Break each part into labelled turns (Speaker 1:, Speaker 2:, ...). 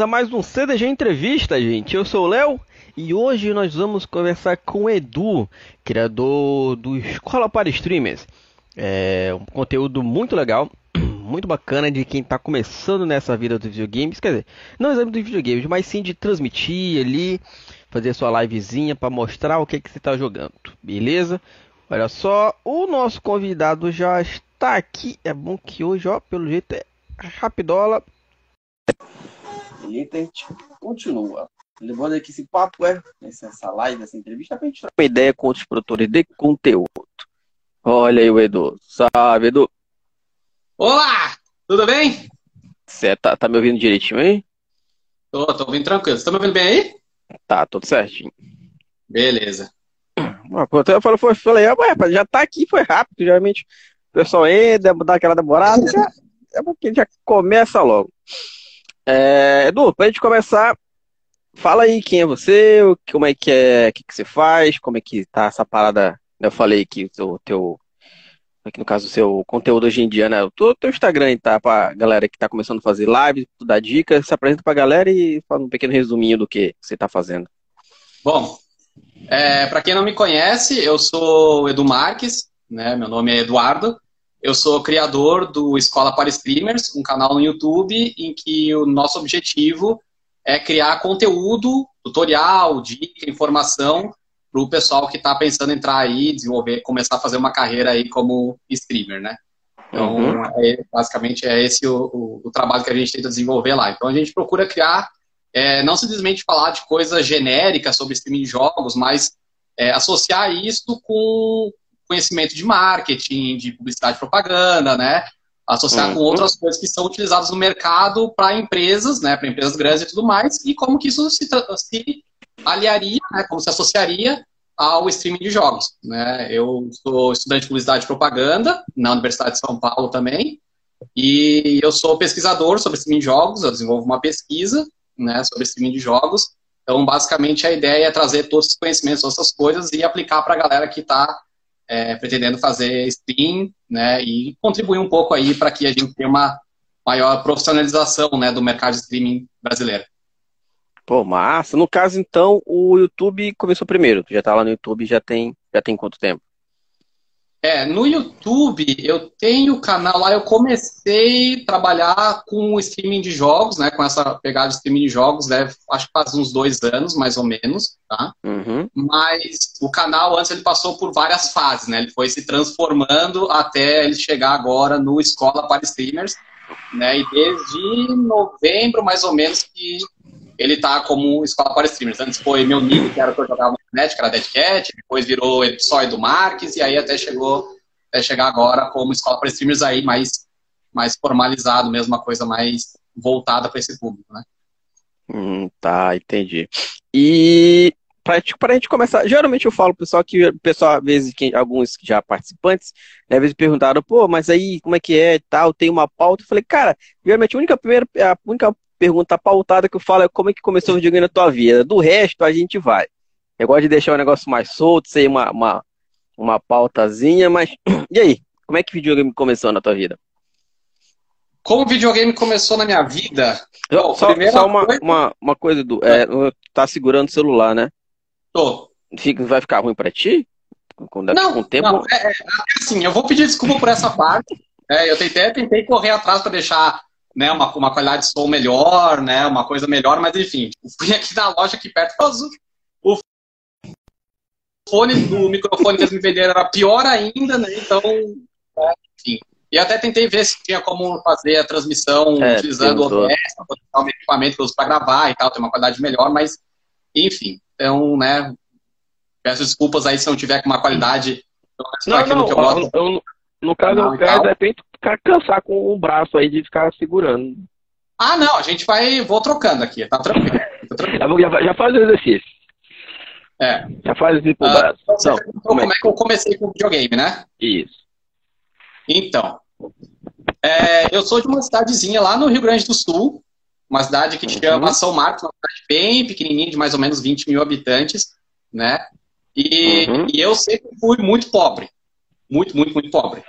Speaker 1: a mais um CDG Entrevista, gente. Eu sou o Léo e hoje nós vamos conversar com o Edu, criador do Escola para Streamers. É um conteúdo muito legal, muito bacana de quem está começando nessa vida dos videogames. Quer dizer, não exatamente dos videogames, mas sim de transmitir ali, fazer sua livezinha para mostrar o que, que você está jogando, beleza? Olha só, o nosso convidado já está aqui. É bom que hoje, ó, pelo jeito é rapidola.
Speaker 2: E aí a gente continua. Levando aqui esse papo, é, essa live, essa entrevista, pra gente trocar uma ideia com outros produtores de conteúdo. Olha aí o Edu. Salve, Edu.
Speaker 3: Olá! Tudo bem?
Speaker 2: Você tá, tá me ouvindo direitinho aí?
Speaker 3: Tô, tô ouvindo tranquilo. Você tá me ouvindo bem aí?
Speaker 2: Tá, tudo certinho.
Speaker 3: Beleza.
Speaker 2: Eu falei, foi, falei, ué, já tá aqui, foi rápido. Geralmente o pessoal entra, dá aquela demorada, já, é porque já começa logo. É, Edu, pra gente começar, fala aí quem é você, como é que é, o que, que você faz, como é que tá essa parada. Eu falei que o teu, aqui no caso o seu conteúdo hoje em dia, né? O teu Instagram, tá? Pra galera que tá começando a fazer live, tu dá dicas, se apresenta pra galera e fala um pequeno resuminho do que você tá fazendo.
Speaker 3: Bom, é, para quem não me conhece, eu sou o Edu Marques, né? Meu nome é Eduardo. Eu sou criador do Escola para Streamers, um canal no YouTube em que o nosso objetivo é criar conteúdo, tutorial, dica, informação para o pessoal que está pensando em entrar aí, desenvolver, começar a fazer uma carreira aí como streamer, né? Então, uhum. é, basicamente é esse o, o, o, trabalho que a gente tenta desenvolver lá. Então, a gente procura criar, é, não simplesmente falar de coisas genéricas sobre streaming de jogos, mas é, associar isso com, conhecimento de marketing, de publicidade e propaganda, né? Associar uhum. com outras coisas que são utilizadas no mercado para empresas, né? Para empresas grandes e tudo mais, e como que isso se, se aliaria, né? Como se associaria ao streaming de jogos, né? Eu sou estudante de publicidade e propaganda na Universidade de São Paulo também, e eu sou pesquisador sobre streaming de jogos, eu desenvolvo uma pesquisa, né, sobre streaming de jogos. Então, basicamente, a ideia é trazer todos os conhecimentos, todas essas coisas e aplicar para a galera que está é, pretendendo fazer stream, né, e contribuir um pouco aí para que a gente tenha uma maior profissionalização, né, do mercado de streaming brasileiro.
Speaker 2: Pô, massa. No caso, então, o YouTube começou primeiro. Tu já tá lá no YouTube, já tem, já tem quanto tempo?
Speaker 3: É, no YouTube eu tenho canal lá, eu comecei a trabalhar com o streaming de jogos, né? Com essa pegada de streaming de jogos, deve, acho que faz uns dois anos, mais ou menos, tá?
Speaker 2: Uhum.
Speaker 3: Mas o canal antes ele passou por várias fases, né? Ele foi se transformando até ele chegar agora no Escola para Streamers, né? E desde novembro, mais ou menos, que ele tá como escola para streamers. Antes foi meu nick, que era que eu jogava na internet, que era Dead Cat, depois virou só Edu Marques, e aí até chegou até chegar agora como escola para streamers aí mais, mais formalizado, mesmo uma coisa mais voltada para esse público, né?
Speaker 2: Hum, tá, entendi. E para a gente começar, geralmente eu falo pro pessoal que o pessoal, às vezes, que, alguns já participantes, né, às vezes perguntaram, pô, mas aí como é que é tal, tem uma pauta. Eu falei, cara, geralmente a única, primeira, a única pergunta pautada que eu falo é como é que começou o videogame na tua vida. Do resto, a gente vai. Eu gosto de deixar o negócio mais solto, sem uma, uma, uma pautazinha, mas. E aí? Como é que o videogame começou na tua vida?
Speaker 3: Como o videogame começou na minha vida?
Speaker 2: Bom, só, só uma, coisa... uma, uma coisa, do, é, tá segurando o celular, né?
Speaker 3: Tô.
Speaker 2: Fica, vai ficar ruim pra ti?
Speaker 3: Com, não, com o tempo? não é, é, assim, eu vou pedir desculpa por essa parte. É, eu tentei, tentei correr atrás para deixar né, uma, uma qualidade de som melhor, né, uma coisa melhor, mas enfim, fui aqui na loja aqui perto, o fone, o microfone que eles me venderam era pior ainda, né, então, é, enfim. E até tentei ver se tinha como fazer a transmissão é, utilizando o OBS, o equipamento que eu uso para gravar e tal, ter uma qualidade melhor, mas, enfim, então, né, peço desculpas aí se não tiver com uma qualidade
Speaker 2: não, não, eu, eu, no caso, quero, de repente, ficar cansar com o braço aí de ficar segurando.
Speaker 3: Ah, não, a gente vai. Vou trocando aqui, tá tranquilo. Tá tranquilo.
Speaker 2: Já, já, faz o exercício.
Speaker 3: É.
Speaker 2: Já faz o pro uh, braço.
Speaker 3: Então, como, como é que eu comecei com o videogame, né?
Speaker 2: Isso.
Speaker 3: Então. É, eu sou de uma cidadezinha lá no Rio Grande do Sul, uma cidade que uhum. chama São Marcos, uma cidade bem pequenininha, de mais ou menos 20 mil habitantes, né? E, uhum. e eu sempre fui muito pobre. Muito, muito, muito pobre.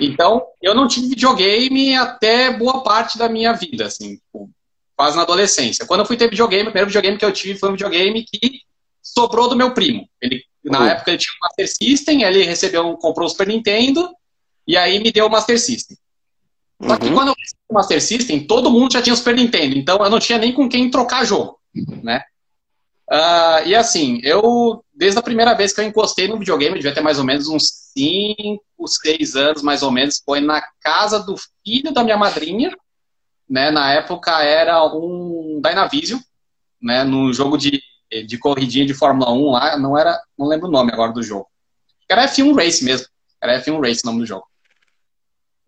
Speaker 3: Então, eu não tive videogame até boa parte da minha vida, assim. Tipo, quase na adolescência. Quando eu fui ter videogame, o primeiro videogame que eu tive foi um videogame que sobrou do meu primo. Ele, na uhum. época ele tinha um Master System, ele recebeu, comprou o Super Nintendo, e aí me deu o Master System. Só que uhum. quando eu recebi o Master System, todo mundo já tinha o Super Nintendo, então eu não tinha nem com quem trocar jogo, né? Uh, e assim, eu, desde a primeira vez que eu encostei no videogame, devia ter mais ou menos uns 5, 6 anos, mais ou menos, foi na casa do filho da minha madrinha, né? Na época era um Dynavision, né? No jogo de, de corridinha de Fórmula 1 lá, não era, não lembro o nome agora do jogo. Era F1 Race mesmo, era F1 Race o nome do jogo.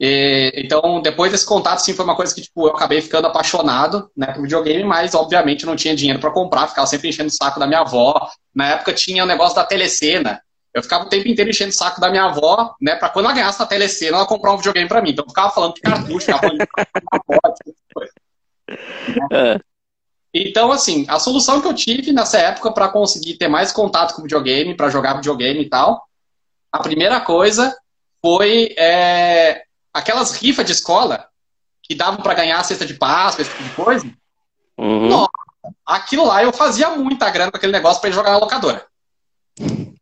Speaker 3: E, então, depois desse contato, sim, foi uma coisa que, tipo, eu acabei ficando apaixonado, né, por videogame, mas, obviamente, não tinha dinheiro para comprar, ficava sempre enchendo o saco da minha avó. Na época tinha o negócio da telecena. Eu ficava o tempo inteiro enchendo o saco da minha avó, né, pra quando ela ganhasse a telecena, ela comprar um videogame para mim. Então, eu ficava falando de cartucho, ficava falando de avó, tipo é. Então, assim, a solução que eu tive nessa época para conseguir ter mais contato com videogame, para jogar videogame e tal, a primeira coisa foi é, aquelas rifas de escola que davam para ganhar a cesta de Páscoa, esse tipo de coisa. Uhum. Nossa, aquilo lá eu fazia muita grana com aquele negócio para ir jogar na locadora.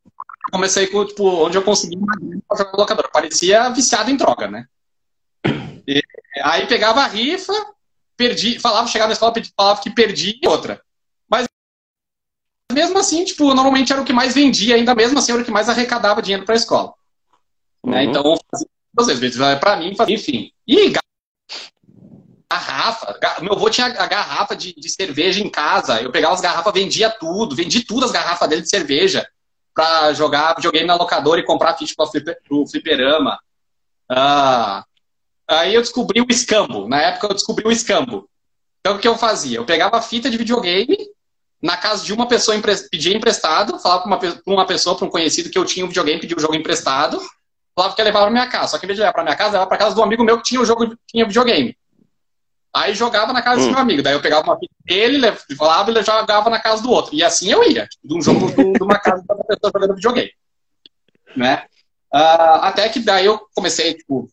Speaker 3: Comecei com, tipo, onde eu consegui uma grana pra jogar na locadora. Parecia viciado em droga, né? E, aí pegava a rifa, perdi, falava, chegava na escola, falava que perdi outra. Mas mesmo assim, tipo, normalmente era o que mais vendia, ainda mesmo assim era o que mais arrecadava dinheiro para a escola. Né? Uhum. Né? Então, fazia às vezes para mim, enfim. E garrafa, meu avô tinha a garrafa de, de, cerveja em casa, eu pegava as garrafas, vendia tudo, vendi tudo as garrafas dele de cerveja para jogar videogame na locadora e comprar ficha para o fliperama. Ah, aí eu descobri o escambo, na época eu descobri o escambo. Então o que eu fazia? Eu pegava a fita de videogame, na casa de uma pessoa pedia emprestado, falava para uma, uma pessoa, para um conhecido que eu tinha um videogame, pedia o um jogo emprestado, falava que ia levar pra minha casa. Só que em vez de levar pra minha casa, levava pra casa do amigo meu que tinha o jogo, tinha videogame. Aí jogava na casa hum. do meu amigo. Daí eu pegava uma fita dele, falava e jogava na casa do outro. E assim eu ia, tipo, de um jogo de uma casa da pessoa jogando videogame. Né? Uh, até que daí eu comecei, tipo,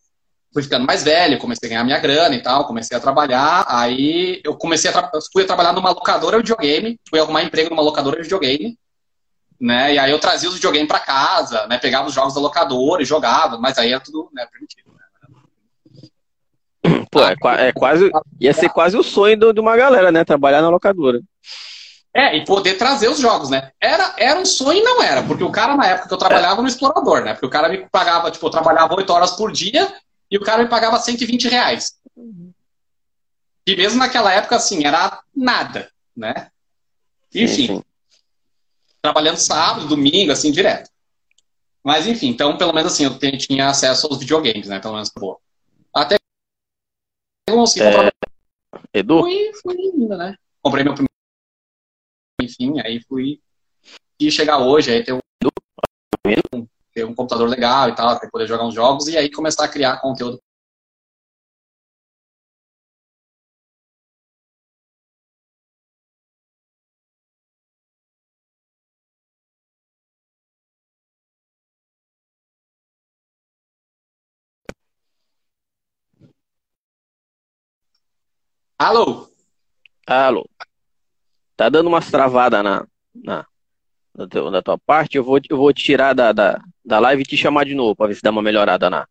Speaker 3: fui ficando mais velho, comecei a ganhar minha grana e tal, comecei a trabalhar. Aí eu comecei a, tra fui a trabalhar numa locadora de videogame, fui arrumar emprego numa locadora de videogame né? E aí eu trazia os videogames para casa, né? Pegava os jogos da locadora e jogava, mas aí é tudo né, permitido. Né?
Speaker 2: Pô, é, é, quase. Ia ser quase o sonho de uma galera, né? Trabalhar na locadora.
Speaker 3: É, e poder trazer os jogos, né? Era, era um sonho e não era, porque o cara, na época que eu trabalhava no explorador, né? Porque o cara me pagava, tipo, eu trabalhava 8 horas por dia e o cara me pagava 120 reais. E mesmo naquela época, assim, era nada, né? Enfim. Sim, sim trabalhando sábado, domingo, assim, direto. Mas enfim, então pelo menos assim, eu tinha acesso aos videogames, né? Pelo menos boa. Até eu consegui é... comprar.
Speaker 2: Edu?
Speaker 3: Fui, fui indo, né? Comprei meu primeiro. Enfim, aí fui. E chegar hoje, aí ter um, ter um computador legal e tal, para poder jogar uns jogos e aí começar a criar conteúdo Alô?
Speaker 2: Alô. Tá dando umas travadas na, na, na, teu, na tua parte. Eu vou, eu vou te tirar da, da, da live e te chamar de novo para ver se dá uma melhorada na,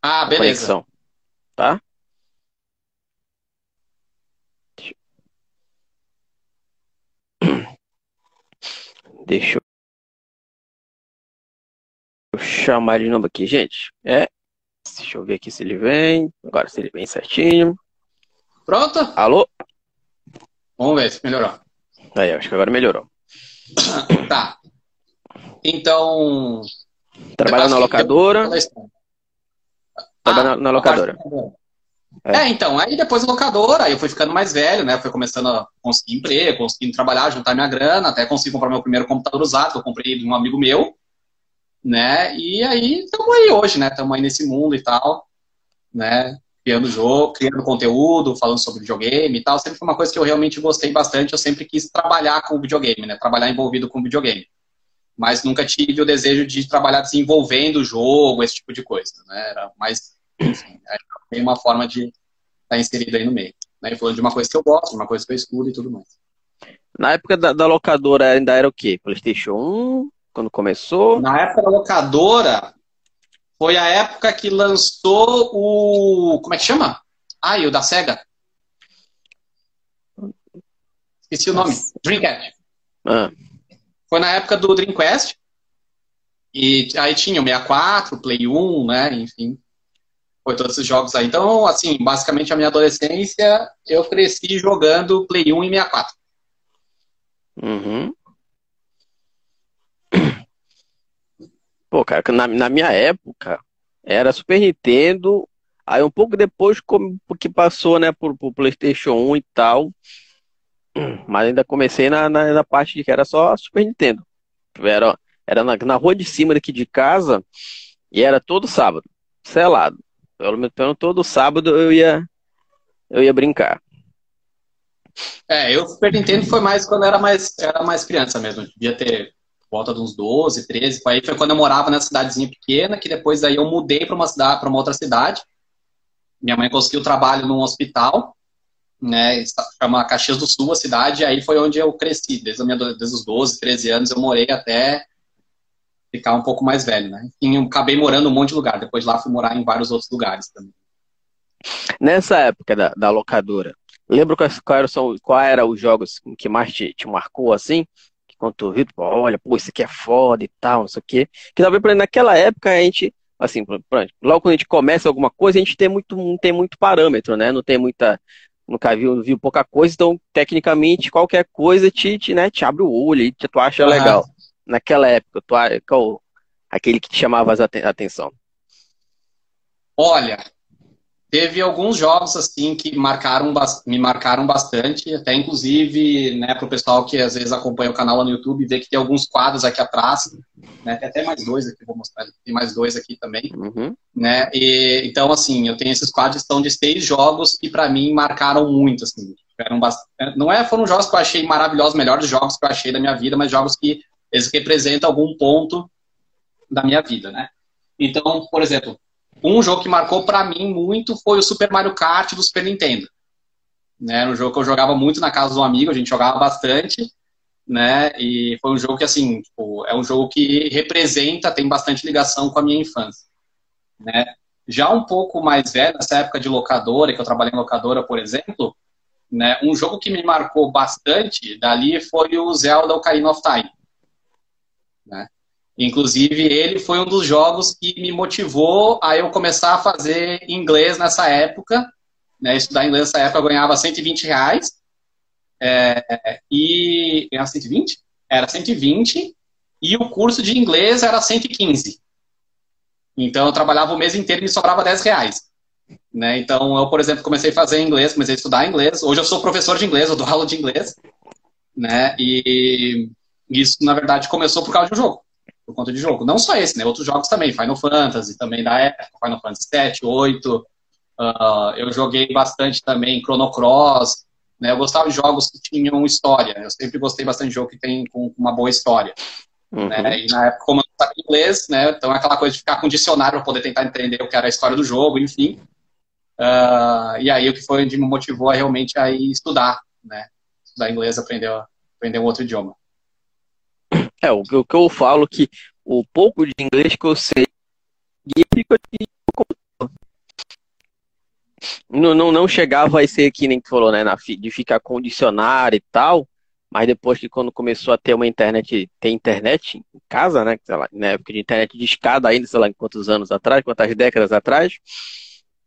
Speaker 3: ah, beleza. conexão.
Speaker 2: Tá? Deixa eu chamar de novo aqui, gente. É. Deixa eu ver aqui se ele vem. Agora se ele vem certinho.
Speaker 3: Pronto?
Speaker 2: Alô?
Speaker 3: Vamos ver se melhorou.
Speaker 2: Aí, acho que agora melhorou.
Speaker 3: Tá. Então.
Speaker 2: Trabalhar na locadora. Trabalhar ah, na locadora.
Speaker 3: É. é. então, aí depois locadora, aí eu fui ficando mais velho, né? Fui começando a conseguir emprego, conseguindo trabalhar, juntar minha grana, até consegui comprar meu primeiro computador usado, que eu comprei de um amigo meu, né? E aí estamos aí hoje, né? Estamos aí nesse mundo e tal, né? Criando jogo, criando conteúdo, falando sobre videogame e tal, sempre foi uma coisa que eu realmente gostei bastante. Eu sempre quis trabalhar com videogame, né? Trabalhar envolvido com videogame. Mas nunca tive o desejo de trabalhar desenvolvendo o jogo, esse tipo de coisa, né? Era mais, enfim, é uma forma de estar inserido aí no meio. Né? Falando de uma coisa que eu gosto, de uma coisa que eu escuto e tudo mais.
Speaker 2: Na época da, da locadora ainda era o quê? PlayStation 1, quando começou?
Speaker 3: Na época da locadora, foi a época que lançou o. Como é que chama? Ah, o da SEGA. Esqueci o nome. Dreamcast. Ah. Foi na época do Dreamcast. E aí tinha o 64, o Play 1, né? Enfim. Foi todos esses jogos aí. Então, assim, basicamente a minha adolescência, eu cresci jogando Play 1 e 64.
Speaker 2: Uhum. Pô, cara, na, na minha época era Super Nintendo, aí um pouco depois como, que passou, né, por, por PlayStation 1 e tal. Mas ainda comecei na, na, na, parte de que era só Super Nintendo. Era, era na, na rua de cima daqui de casa e era todo sábado, selado. Pelo menos todo sábado eu ia, eu ia brincar.
Speaker 3: É, eu Super Nintendo foi mais quando era mais, era mais criança mesmo. Devia ter volta de uns 12, 13. Aí foi quando eu morava nessa cidadezinha pequena, que depois daí eu mudei para uma cidade, para uma outra cidade. Minha mãe conseguiu trabalho num hospital, né? Chama Caxias do Sul, a cidade, e aí foi onde eu cresci. Desde, minha, desde os 12, 13 anos eu morei até ficar um pouco mais velho, né? Eu acabei morando um monte de lugar. Depois de lá fui morar em vários outros lugares também.
Speaker 2: Nessa época da, da locadora, lembra quais, qual, era, qual era os jogos que mais te, te marcou assim? Quando tu viu, olha, pô, isso aqui é foda e tal, não sei o quê. Que talvez naquela época a gente, assim, logo quando a gente começa alguma coisa, a gente tem muito, não tem muito parâmetro, né? Não tem muita. Nunca viu, viu pouca coisa, então, tecnicamente, qualquer coisa te, te, né, te abre o olho e tu acha uhum. legal. Naquela época, tu, qual, aquele que te chamava a atenção?
Speaker 3: Olha, Teve alguns jogos assim que marcaram, me marcaram bastante, até inclusive, né, para o pessoal que às vezes acompanha o canal lá no YouTube, vê que tem alguns quadros aqui atrás, né, tem até mais dois aqui, vou mostrar, tem mais dois aqui também, uhum. né, e, então assim, eu tenho esses quadros que são de seis jogos que para mim marcaram muito, assim, eram não é, foram jogos que eu achei maravilhosos, melhores jogos que eu achei da minha vida, mas jogos que eles representam algum ponto da minha vida, né. Então, por exemplo, um jogo que marcou para mim muito foi o Super Mario Kart do Super Nintendo. Né, era um jogo que eu jogava muito na casa de um amigo, a gente jogava bastante, né? E foi um jogo que assim, tipo, é um jogo que representa, tem bastante ligação com a minha infância, né? Já um pouco mais velho, nessa época de locadora, que eu trabalhei em locadora, por exemplo, né? Um jogo que me marcou bastante dali foi o Zelda Ocarina of Time, né? Inclusive, ele foi um dos jogos que me motivou a eu começar a fazer inglês nessa época. Né? Estudar inglês nessa época eu ganhava 120 reais. É, e. Era 120? Era 120. E o curso de inglês era 115. Então eu trabalhava o mês inteiro e me sobrava 10 reais. Né? Então eu, por exemplo, comecei a fazer inglês, comecei a estudar inglês. Hoje eu sou professor de inglês, eu dou aula de inglês. Né? E isso, na verdade, começou por causa de um jogo por conta de jogo. Não só esse, né? Outros jogos também, Final Fantasy, também da época, Final Fantasy 7, 8. Uh, eu joguei bastante também Chrono Cross. Né? Eu gostava de jogos que tinham história. Eu sempre gostei bastante de jogo que tem com, uma boa história. Uhum. Né? E na época, como eu não sabia inglês, né? Então é aquela coisa de ficar com dicionário para poder tentar entender o que era a história do jogo, enfim. Uh, e aí o que foi onde me motivou a realmente a estudar, né? Estudar inglês, aprender, aprender um outro idioma.
Speaker 2: É, o, o que eu falo que o pouco de inglês que eu sei fica aqui não, não, não chegava a ser que nem que falou, né? Na, de ficar condicionar e tal, mas depois que quando começou a ter uma internet, ter internet em casa, né? Sei lá, na época de internet de escada ainda, sei lá, em quantos anos atrás, quantas décadas atrás,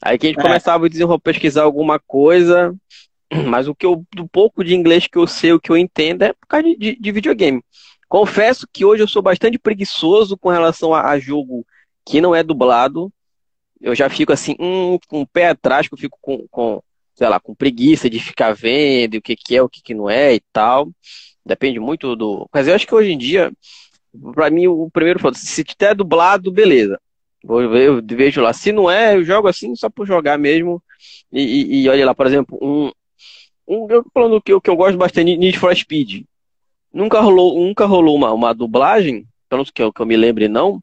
Speaker 2: aí que a gente é. começava a desenvolver, pesquisar alguma coisa, mas o que eu, do pouco de inglês que eu sei, o que eu entendo é por causa de, de, de videogame. Confesso que hoje eu sou bastante preguiçoso com relação a, a jogo que não é dublado. Eu já fico assim, um, com pé atrás, que eu fico com, com, sei lá, com preguiça de ficar vendo o que, que é, o que, que não é e tal. Depende muito do. Mas eu acho que hoje em dia, para mim, o primeiro se tiver dublado, beleza. Eu vejo lá. Se não é, eu jogo assim só por jogar mesmo. E, e, e olha lá, por exemplo, um. um eu falando que, que eu gosto bastante, Need for Speed. Nunca rolou, nunca rolou uma, uma dublagem, pelo menos que eu, que eu me lembre, não.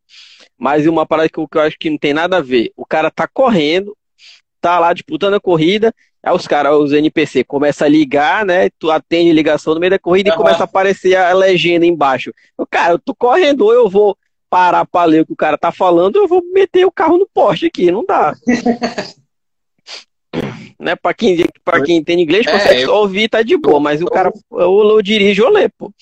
Speaker 2: Mas uma parada que eu, que eu acho que não tem nada a ver. O cara tá correndo, tá lá disputando a corrida, Aí os caras, os NPC, começam a ligar, né? Tu atende ligação no meio da corrida uhum. e começa a aparecer a legenda embaixo. Eu, cara, eu tô correndo, ou eu vou parar pra ler o que o cara tá falando, ou eu vou meter o carro no poste aqui, não dá. né? Pra quem, pra quem entende inglês, é, consegue eu... ouvir, tá de boa, mas o cara, ou eu dirijo ou lê, pô.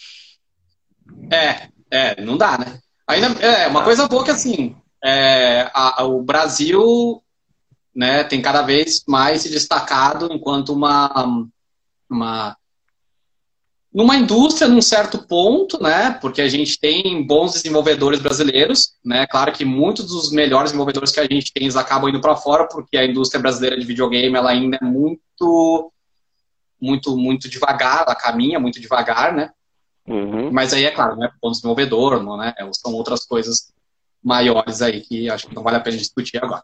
Speaker 3: É, é, não dá, né? Ainda, é, uma coisa boa que assim, é, a, o Brasil né, tem cada vez mais se destacado enquanto uma, uma numa indústria num certo ponto, né, porque a gente tem bons desenvolvedores brasileiros, né, claro que muitos dos melhores desenvolvedores que a gente tem eles acabam indo para fora porque a indústria brasileira de videogame ela ainda é muito muito muito devagar, ela caminha muito devagar, né, uhum. mas aí é claro, né, bom desenvolvedor, não, né, são outras coisas maiores aí que acho que não vale a pena discutir agora.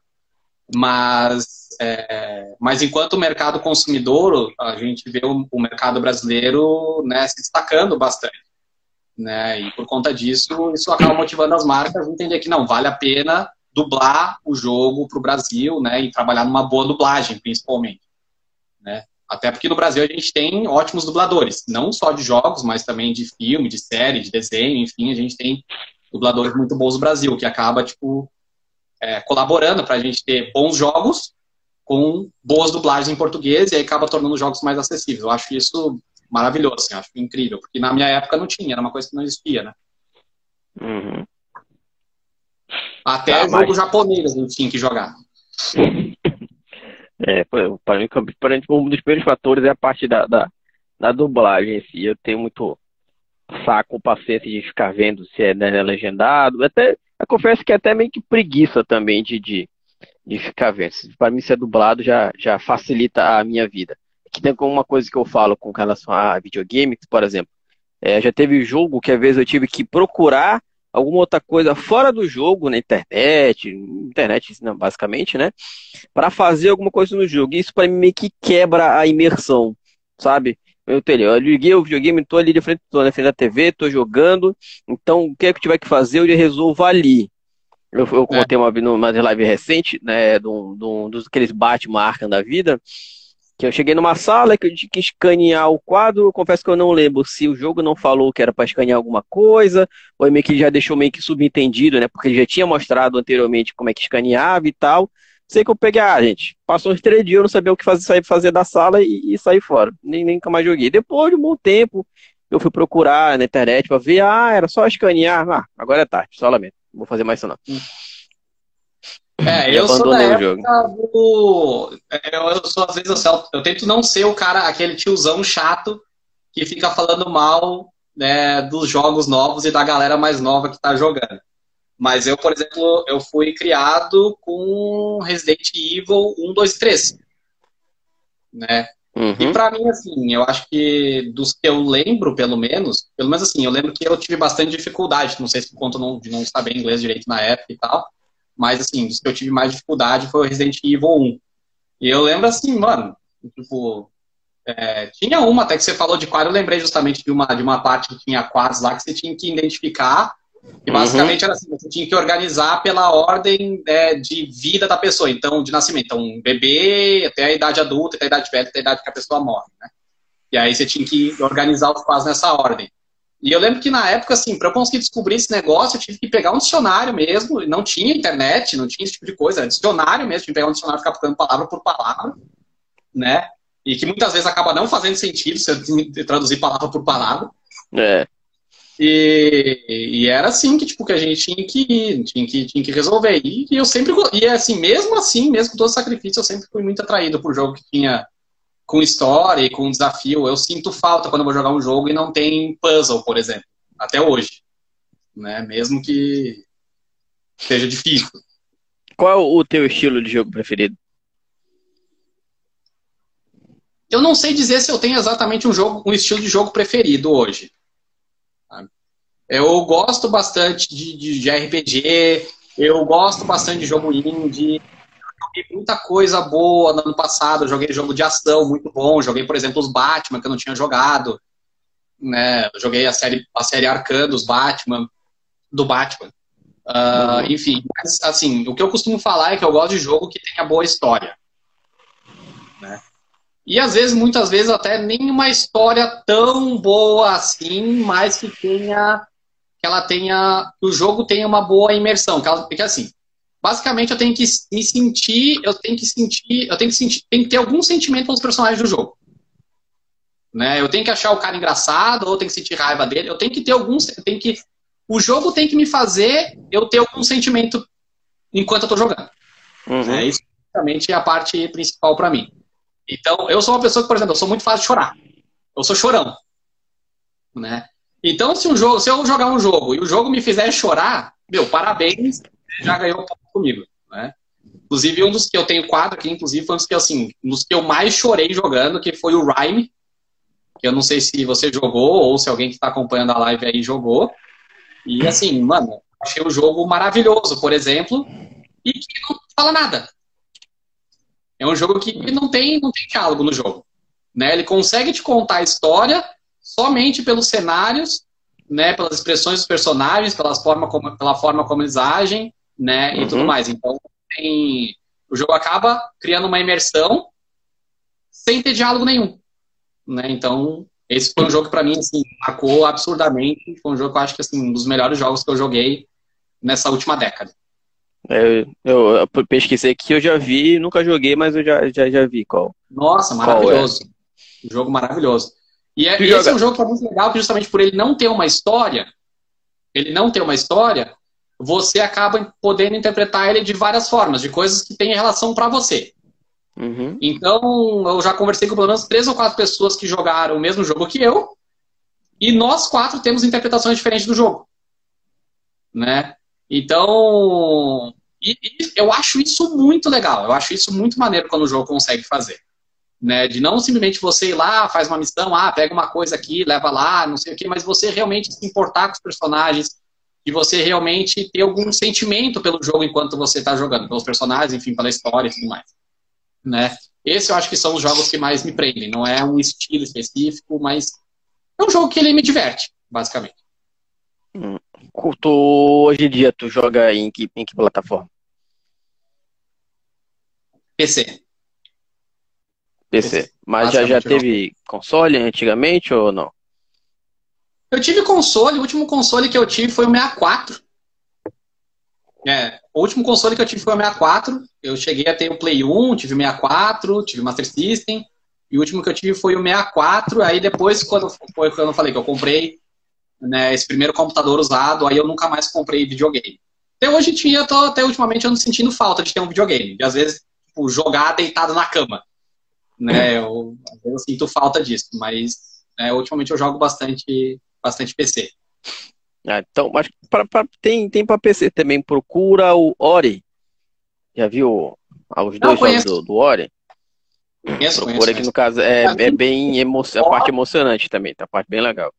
Speaker 3: Mas, é, mas enquanto o mercado consumidor, a gente vê o, o mercado brasileiro né, se destacando bastante. Né? E por conta disso, isso acaba motivando as marcas a entender que não vale a pena dublar o jogo para o Brasil, né, e trabalhar numa boa dublagem, principalmente, né? Até porque no Brasil a gente tem ótimos dubladores, não só de jogos, mas também de filme, de série, de desenho, enfim, a gente tem dubladores muito bons no Brasil, que acaba tipo é, colaborando para a gente ter bons jogos com boas dublagens em português e aí acaba tornando os jogos mais acessíveis. Eu acho isso maravilhoso, assim, acho incrível, porque na minha época não tinha, era uma coisa que não existia, né? Uhum. Até ah, jogo mas... japonês gente tinha que jogar.
Speaker 2: É, para mim, um dos primeiros fatores é a parte da, da, da dublagem em si. Eu tenho muito saco, paciência de ficar vendo se é né, legendado. Até eu confesso que é até meio que preguiça também de, de, de ficar vendo. Para mim, ser dublado já, já facilita a minha vida. Que tem uma coisa que eu falo com relação a videogame, por exemplo. É, já teve jogo que às vezes eu tive que procurar alguma outra coisa fora do jogo, na internet, internet basicamente, né? Para fazer alguma coisa no jogo. Isso para mim meio que quebra a imersão, sabe? Eu, tenho, eu liguei o videogame, tô ali de frente, tô na frente da TV, tô jogando. Então, o que é que tiver que fazer, eu já resolvo ali. Eu, eu contei é. uma, numa live recente, né, de um, de um dos aqueles Batman Arkham da vida, que eu cheguei numa sala que eu tinha que escanear o quadro. Eu confesso que eu não lembro se o jogo não falou que era para escanear alguma coisa, ou meio que já deixou meio que subentendido, né? Porque ele já tinha mostrado anteriormente como é que escaneava e tal. Sei que eu peguei, ah, gente, passou uns três dias, eu não sabia o que fazer, sair fazer da sala e, e sair fora. Nem, nem nunca mais joguei. Depois de um bom tempo, eu fui procurar na internet para ver, ah, era só escanear. Ah, agora é tarde, só lamento. Não vou fazer mais isso não.
Speaker 3: É, eu sou da época do... É, eu, eu sou, às vezes, eu, eu tento não ser o cara, aquele tiozão chato que fica falando mal né, dos jogos novos e da galera mais nova que tá jogando. Mas eu, por exemplo, eu fui criado com Resident Evil 1, 2 e 3. Né? Uhum. E para mim, assim, eu acho que dos que eu lembro, pelo menos, pelo menos assim, eu lembro que eu tive bastante dificuldade, não sei se por conta de não saber inglês direito na época e tal, mas assim, dos que eu tive mais dificuldade foi o Resident Evil 1. E eu lembro assim, mano, tipo, é, tinha uma até que você falou de quadro, eu lembrei justamente de uma, de uma parte que tinha quadros lá que você tinha que identificar e basicamente uhum. era assim, você tinha que organizar pela ordem é, de vida da pessoa, então, de nascimento. Então, um bebê até a idade adulta, até a idade velha, até a idade que a pessoa morre, né? E aí você tinha que organizar os quadros nessa ordem. E eu lembro que na época, assim, para eu conseguir descobrir esse negócio, eu tive que pegar um dicionário mesmo, não tinha internet, não tinha esse tipo de coisa, era dicionário mesmo, tinha que pegar um dicionário e ficar procurando palavra por palavra, né? E que muitas vezes acaba não fazendo sentido se eu traduzir palavra por palavra. É. E, e, era assim que, tipo, que a gente tinha que ir, tinha que, tinha que resolver. E, e eu sempre, e assim, mesmo assim, mesmo com todo sacrifício, eu sempre fui muito atraído por jogo que tinha com história e com desafio. Eu sinto falta quando eu vou jogar um jogo e não tem puzzle, por exemplo, até hoje. Né? Mesmo que seja difícil.
Speaker 2: Qual é o teu estilo de jogo preferido?
Speaker 3: Eu não sei dizer se eu tenho exatamente um jogo, um estilo de jogo preferido hoje. Eu gosto bastante de, de, de RPG, eu gosto bastante de jogo indie. Joguei muita coisa boa no ano passado. Eu joguei jogo de ação muito bom. Joguei, por exemplo, os Batman, que eu não tinha jogado. Né? Eu joguei a série, a série Arcan dos Batman, do Batman. Uh. Enfim, mas, assim, o que eu costumo falar é que eu gosto de jogo que tenha boa história. Né? E às vezes, muitas vezes, até nem uma história tão boa assim, mas que tenha. Que ela tenha. Que o jogo tenha uma boa imersão. Porque assim, basicamente eu tenho que me sentir, eu tenho que sentir, eu tenho que sentir, tem que ter algum sentimento pelos personagens do jogo. Né? Eu tenho que achar o cara engraçado, ou tenho que sentir raiva dele, eu tenho que ter algum, tenho que o jogo tem que me fazer eu ter algum sentimento enquanto eu tô jogando. Uhum. É, isso basicamente é a parte principal para mim. Então, eu sou uma pessoa que, por exemplo, eu sou muito fácil de chorar. Eu sou chorão. Né? Então, se um jogo, se eu jogar um jogo e o jogo me fizer chorar, meu, parabéns, já ganhou um pouco comigo, né? Inclusive, um dos que eu tenho quatro aqui, inclusive, foi um dos que, assim, um dos que eu mais chorei jogando, que foi o Rhyme, que eu não sei se você jogou ou se alguém que está acompanhando a live aí jogou. E, assim, mano, achei o jogo maravilhoso, por exemplo, e que não fala nada. É um jogo que não tem, não tem diálogo no jogo. Né? Ele consegue te contar a história somente pelos cenários, né, pelas expressões dos personagens, pela forma como, pela forma como eles agem, né, uhum. e tudo mais. Então, tem, o jogo acaba criando uma imersão sem ter diálogo nenhum. Né? Então, esse foi um jogo que para mim assim, marcou absurdamente. Foi um jogo que eu acho que assim, um dos melhores jogos que eu joguei nessa última década.
Speaker 2: É, eu, pesquisei aqui, eu já vi, nunca joguei, mas eu já, já, já vi qual.
Speaker 3: Nossa, maravilhoso. Qual é? Um jogo maravilhoso. E é, esse joga... é um jogo que é muito legal, justamente por ele não ter uma história, ele não ter uma história, você acaba podendo interpretar ele de várias formas, de coisas que têm relação para você. Uhum. Então, eu já conversei com pelo menos três ou quatro pessoas que jogaram o mesmo jogo que eu, e nós quatro temos interpretações diferentes do jogo. Né? Então, e, e eu acho isso muito legal. Eu acho isso muito maneiro quando o jogo consegue fazer. Né, de não simplesmente você ir lá, faz uma missão, ah, pega uma coisa aqui, leva lá, não sei o que, mas você realmente se importar com os personagens, e você realmente ter algum sentimento pelo jogo enquanto você está jogando, pelos personagens, enfim, pela história e tudo mais. Né? Esse eu acho que são os jogos que mais me prendem. Não é um estilo específico, mas é um jogo que ele me diverte, basicamente.
Speaker 2: Hum. Tu, hoje em dia, tu joga em que, em que plataforma?
Speaker 3: PC.
Speaker 2: PC. Mas já, já teve console antigamente ou não?
Speaker 3: Eu tive console, o último console que eu tive foi o 64. É, o último console que eu tive foi o 64. Eu cheguei a ter o Play 1, tive o 64, tive o Master System. E o último que eu tive foi o 64. Aí depois, quando foi quando eu falei que eu comprei né, esse primeiro computador usado, aí eu nunca mais comprei videogame. Até hoje tô, até ultimamente, eu não sentindo falta de ter um videogame. De às vezes, tipo, jogar deitado na cama. Né, eu, eu sinto falta disso, mas né, ultimamente eu jogo bastante, bastante PC.
Speaker 2: Ah, então, mas pra, pra, tem, tem para PC também, procura o Ori. Já viu ah, os dois jogos do, do Ori? Conheço, procura conheço, que no caso é, é bem emo a parte emocionante também, tá? A parte bem legal.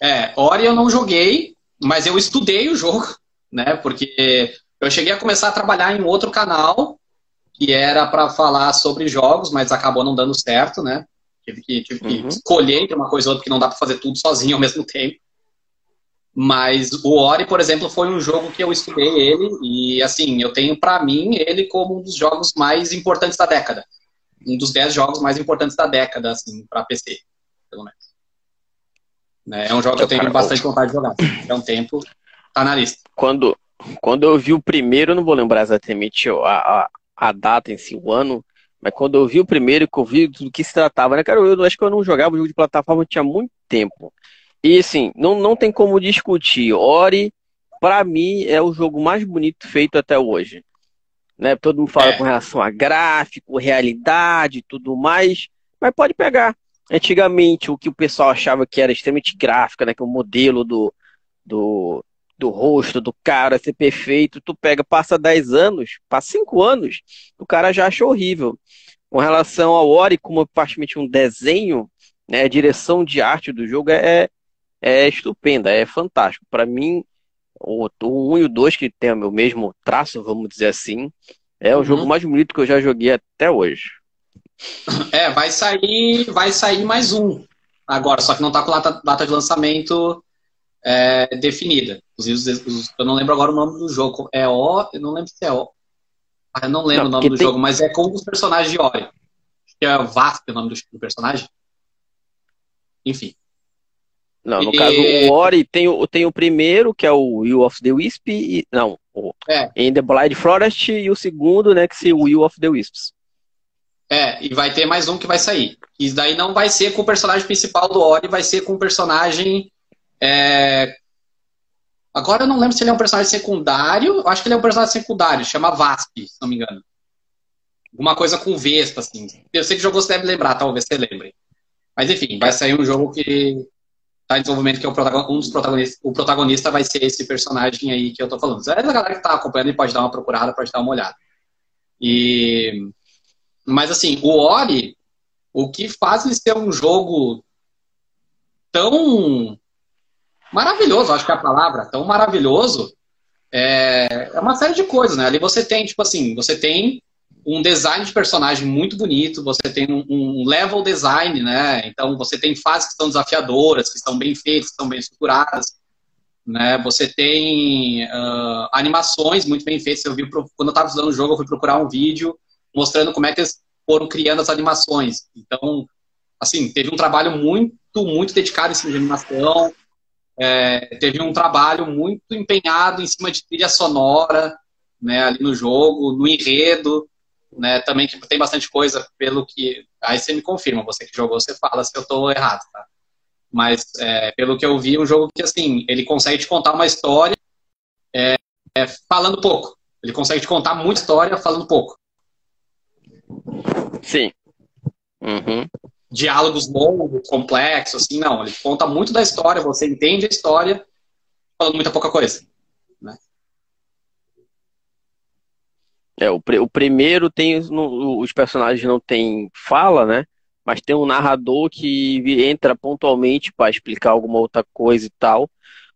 Speaker 3: É, Ori eu não joguei, mas eu estudei o jogo, né? Porque eu cheguei a começar a trabalhar em outro canal que era para falar sobre jogos, mas acabou não dando certo, né? Tive que, tive que uhum. escolher entre uma coisa ou outra, porque não dá para fazer tudo sozinho ao mesmo tempo. Mas o Ori, por exemplo, foi um jogo que eu estudei ele e, assim, eu tenho para mim ele como um dos jogos mais importantes da década. Um dos dez jogos mais importantes da década, assim, para PC, pelo menos. Né? É um jogo que eu tenho bastante vontade de jogar. É um tempo, tá na lista.
Speaker 2: Quando, quando eu vi o primeiro, eu não vou lembrar exatamente a, a, a data em si, o ano, mas quando eu vi o primeiro, que eu vi do que se tratava, né, cara, eu, eu acho que eu não jogava jogo de plataforma tinha muito tempo. E assim, não, não tem como discutir. Ori, para mim, é o jogo mais bonito feito até hoje. Né? Todo mundo fala é. com relação a gráfico, realidade tudo mais, mas pode pegar antigamente o que o pessoal achava que era extremamente gráfica, né, que o modelo do, do, do rosto do cara ser perfeito, tu pega, passa 10 anos, passa 5 anos, o cara já acha horrível. Com relação ao Ori, como praticamente um desenho, né, a direção de arte do jogo é, é estupenda, é fantástico. Para mim, o, o 1 e o 2, que tem o mesmo traço, vamos dizer assim, é o uhum. jogo mais bonito que eu já joguei até hoje.
Speaker 3: É, vai sair, vai sair mais um agora, só que não tá com data, data de lançamento é, definida. Inclusive, eu não lembro agora o nome do jogo. É O, eu não lembro se é O. Ah, eu não lembro não, o nome do tem... jogo, mas é com os personagens de Ori. que é Vasp o nome do, do personagem. Enfim.
Speaker 2: Não, no e... caso, o Ori tem o, tem o primeiro, que é o Will of the Wisp, e, não, o é. In the Blind Forest, e o segundo, né, que é o Will of the Wisps.
Speaker 3: É, e vai ter mais um que vai sair. E daí não vai ser com o personagem principal do Ori, vai ser com o personagem. É... Agora eu não lembro se ele é um personagem secundário. Eu acho que ele é um personagem secundário, chama Vasp, se não me engano. Alguma coisa com Vespa, assim. Eu sei que jogou você deve lembrar, talvez você lembre. Mas enfim, vai sair um jogo que tá em desenvolvimento, que é um dos protagonistas. O protagonista vai ser esse personagem aí que eu tô falando. É a galera que tá acompanhando e pode dar uma procurada, pode dar uma olhada. E mas assim, o Ori, o que faz ele ser um jogo tão maravilhoso, acho que é a palavra, tão maravilhoso, é, é uma série de coisas, né? Ali você tem, tipo assim, você tem um design de personagem muito bonito, você tem um, um, level design, né? Então você tem fases que são desafiadoras, que estão bem feitas, que estão bem estruturadas, né? Você tem uh, animações muito bem feitas. Eu vi quando eu estava usando o jogo, eu fui procurar um vídeo mostrando como é que eles foram criando as animações. Então, assim, teve um trabalho muito, muito dedicado em cima de animação, é, teve um trabalho muito empenhado em cima de trilha sonora, né, ali no jogo, no enredo, né, também que tem bastante coisa pelo que, aí você me confirma, você que jogou, você fala se eu estou errado, tá? Mas é, pelo que eu vi, um jogo que, assim, ele consegue te contar uma história é, é falando pouco. Ele consegue te contar muita história falando pouco.
Speaker 2: Sim. Uhum.
Speaker 3: Diálogos longos, complexos, assim, não. Ele conta muito da história, você entende a história, falando muita pouca coisa. Né?
Speaker 2: É, o, o primeiro tem. No, os personagens não têm fala, né? Mas tem um narrador que entra pontualmente para explicar alguma outra coisa e tal.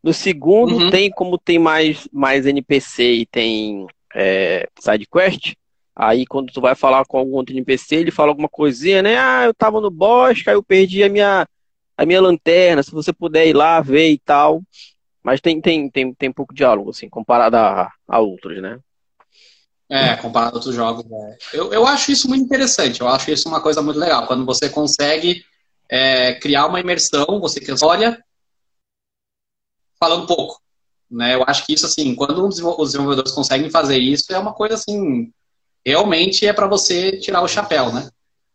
Speaker 2: No segundo, uhum. tem como tem mais, mais NPC e tem é, side quest, Aí quando tu vai falar com algum outro NPC, ele fala alguma coisinha, né? Ah, eu tava no bosque, aí eu perdi a minha, a minha lanterna, se você puder ir lá ver e tal. Mas tem, tem, tem, tem pouco diálogo, assim, comparado a, a outros, né?
Speaker 3: É, comparado a outros jogos. É. Eu, eu acho isso muito interessante, eu acho isso uma coisa muito legal. Quando você consegue é, criar uma imersão, você que olha falando pouco. Né? Eu acho que isso, assim, quando os desenvolvedores conseguem fazer isso, é uma coisa, assim, realmente é para você tirar o chapéu, né?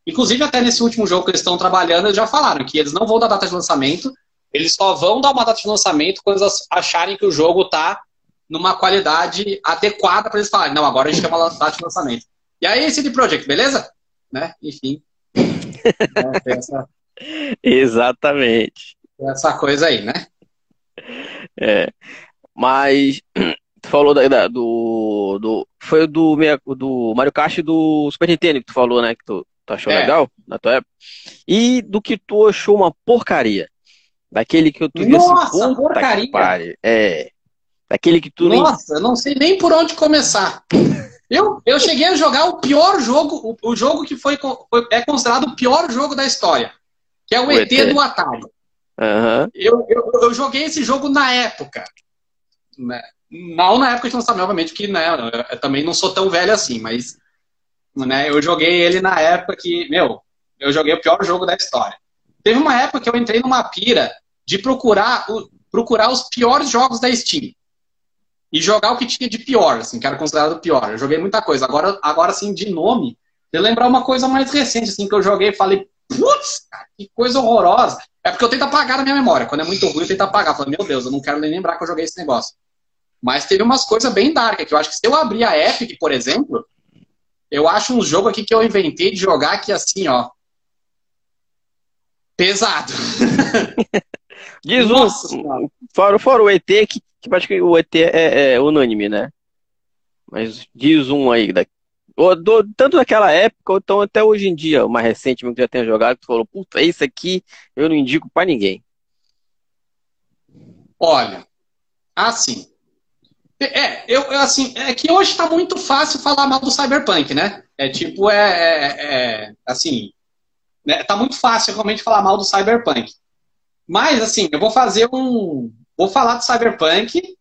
Speaker 3: Inclusive, até nesse último jogo que eles estão trabalhando, eles já falaram que eles não vão dar data de lançamento, eles só vão dar uma data de lançamento quando eles acharem que o jogo está numa qualidade adequada para eles falarem, não, agora a gente tem uma data de lançamento. E aí, esse de Project, beleza? Né? Enfim.
Speaker 2: é, essa... Exatamente.
Speaker 3: Essa coisa aí, né?
Speaker 2: É. Mas tu falou da, da, do, do. Foi do, do Mario Kart do Super Nintendo que tu falou, né? Que tu, tu achou é. legal na tua época. E do que tu achou uma porcaria. Daquele que tu
Speaker 3: Nossa, assim, porcaria!
Speaker 2: É. Daquele que tu.
Speaker 3: Nossa, nem... eu não sei nem por onde começar. Eu, eu cheguei a jogar o pior jogo, o, o jogo que foi, foi, é considerado o pior jogo da história, que é o, o ET, ET, do Atari.
Speaker 2: Uhum.
Speaker 3: Eu, eu, eu, joguei esse jogo na época. Né? Não na época de lançamento, obviamente, que né, eu também não sou tão velho assim, mas né, eu joguei ele na época que, meu, eu joguei o pior jogo da história. Teve uma época que eu entrei numa pira de procurar, procurar os piores jogos da Steam. E jogar o que tinha de pior, assim, que era considerado pior. Eu joguei muita coisa. Agora, agora assim, de nome, de lembrar uma coisa mais recente, assim, que eu joguei e falei, putz, que coisa horrorosa. É porque eu tento apagar na minha memória. Quando é muito ruim, eu tento apagar. Eu falo, meu Deus, eu não quero nem lembrar que eu joguei esse negócio. Mas teve umas coisas bem dark, que eu acho que se eu abrir a Epic, por exemplo, eu acho um jogo aqui que eu inventei de jogar que assim, ó. Pesado.
Speaker 2: Diz Nossa, um, fora, fora o ET, que, que acho que o ET é, é, unânime, né? Mas diz um aí, da, ou, do, tanto naquela época, ou então até hoje em dia, o mais recente que já tenha jogado, que tu falou, puta, esse aqui eu não indico para ninguém.
Speaker 3: Olha, assim, é, eu, assim, é que hoje está muito fácil falar mal do Cyberpunk, né? É tipo, é, é, é assim, né? tá muito fácil realmente falar mal do Cyberpunk. Mas, assim, eu vou fazer um. Vou falar do Cyberpunk,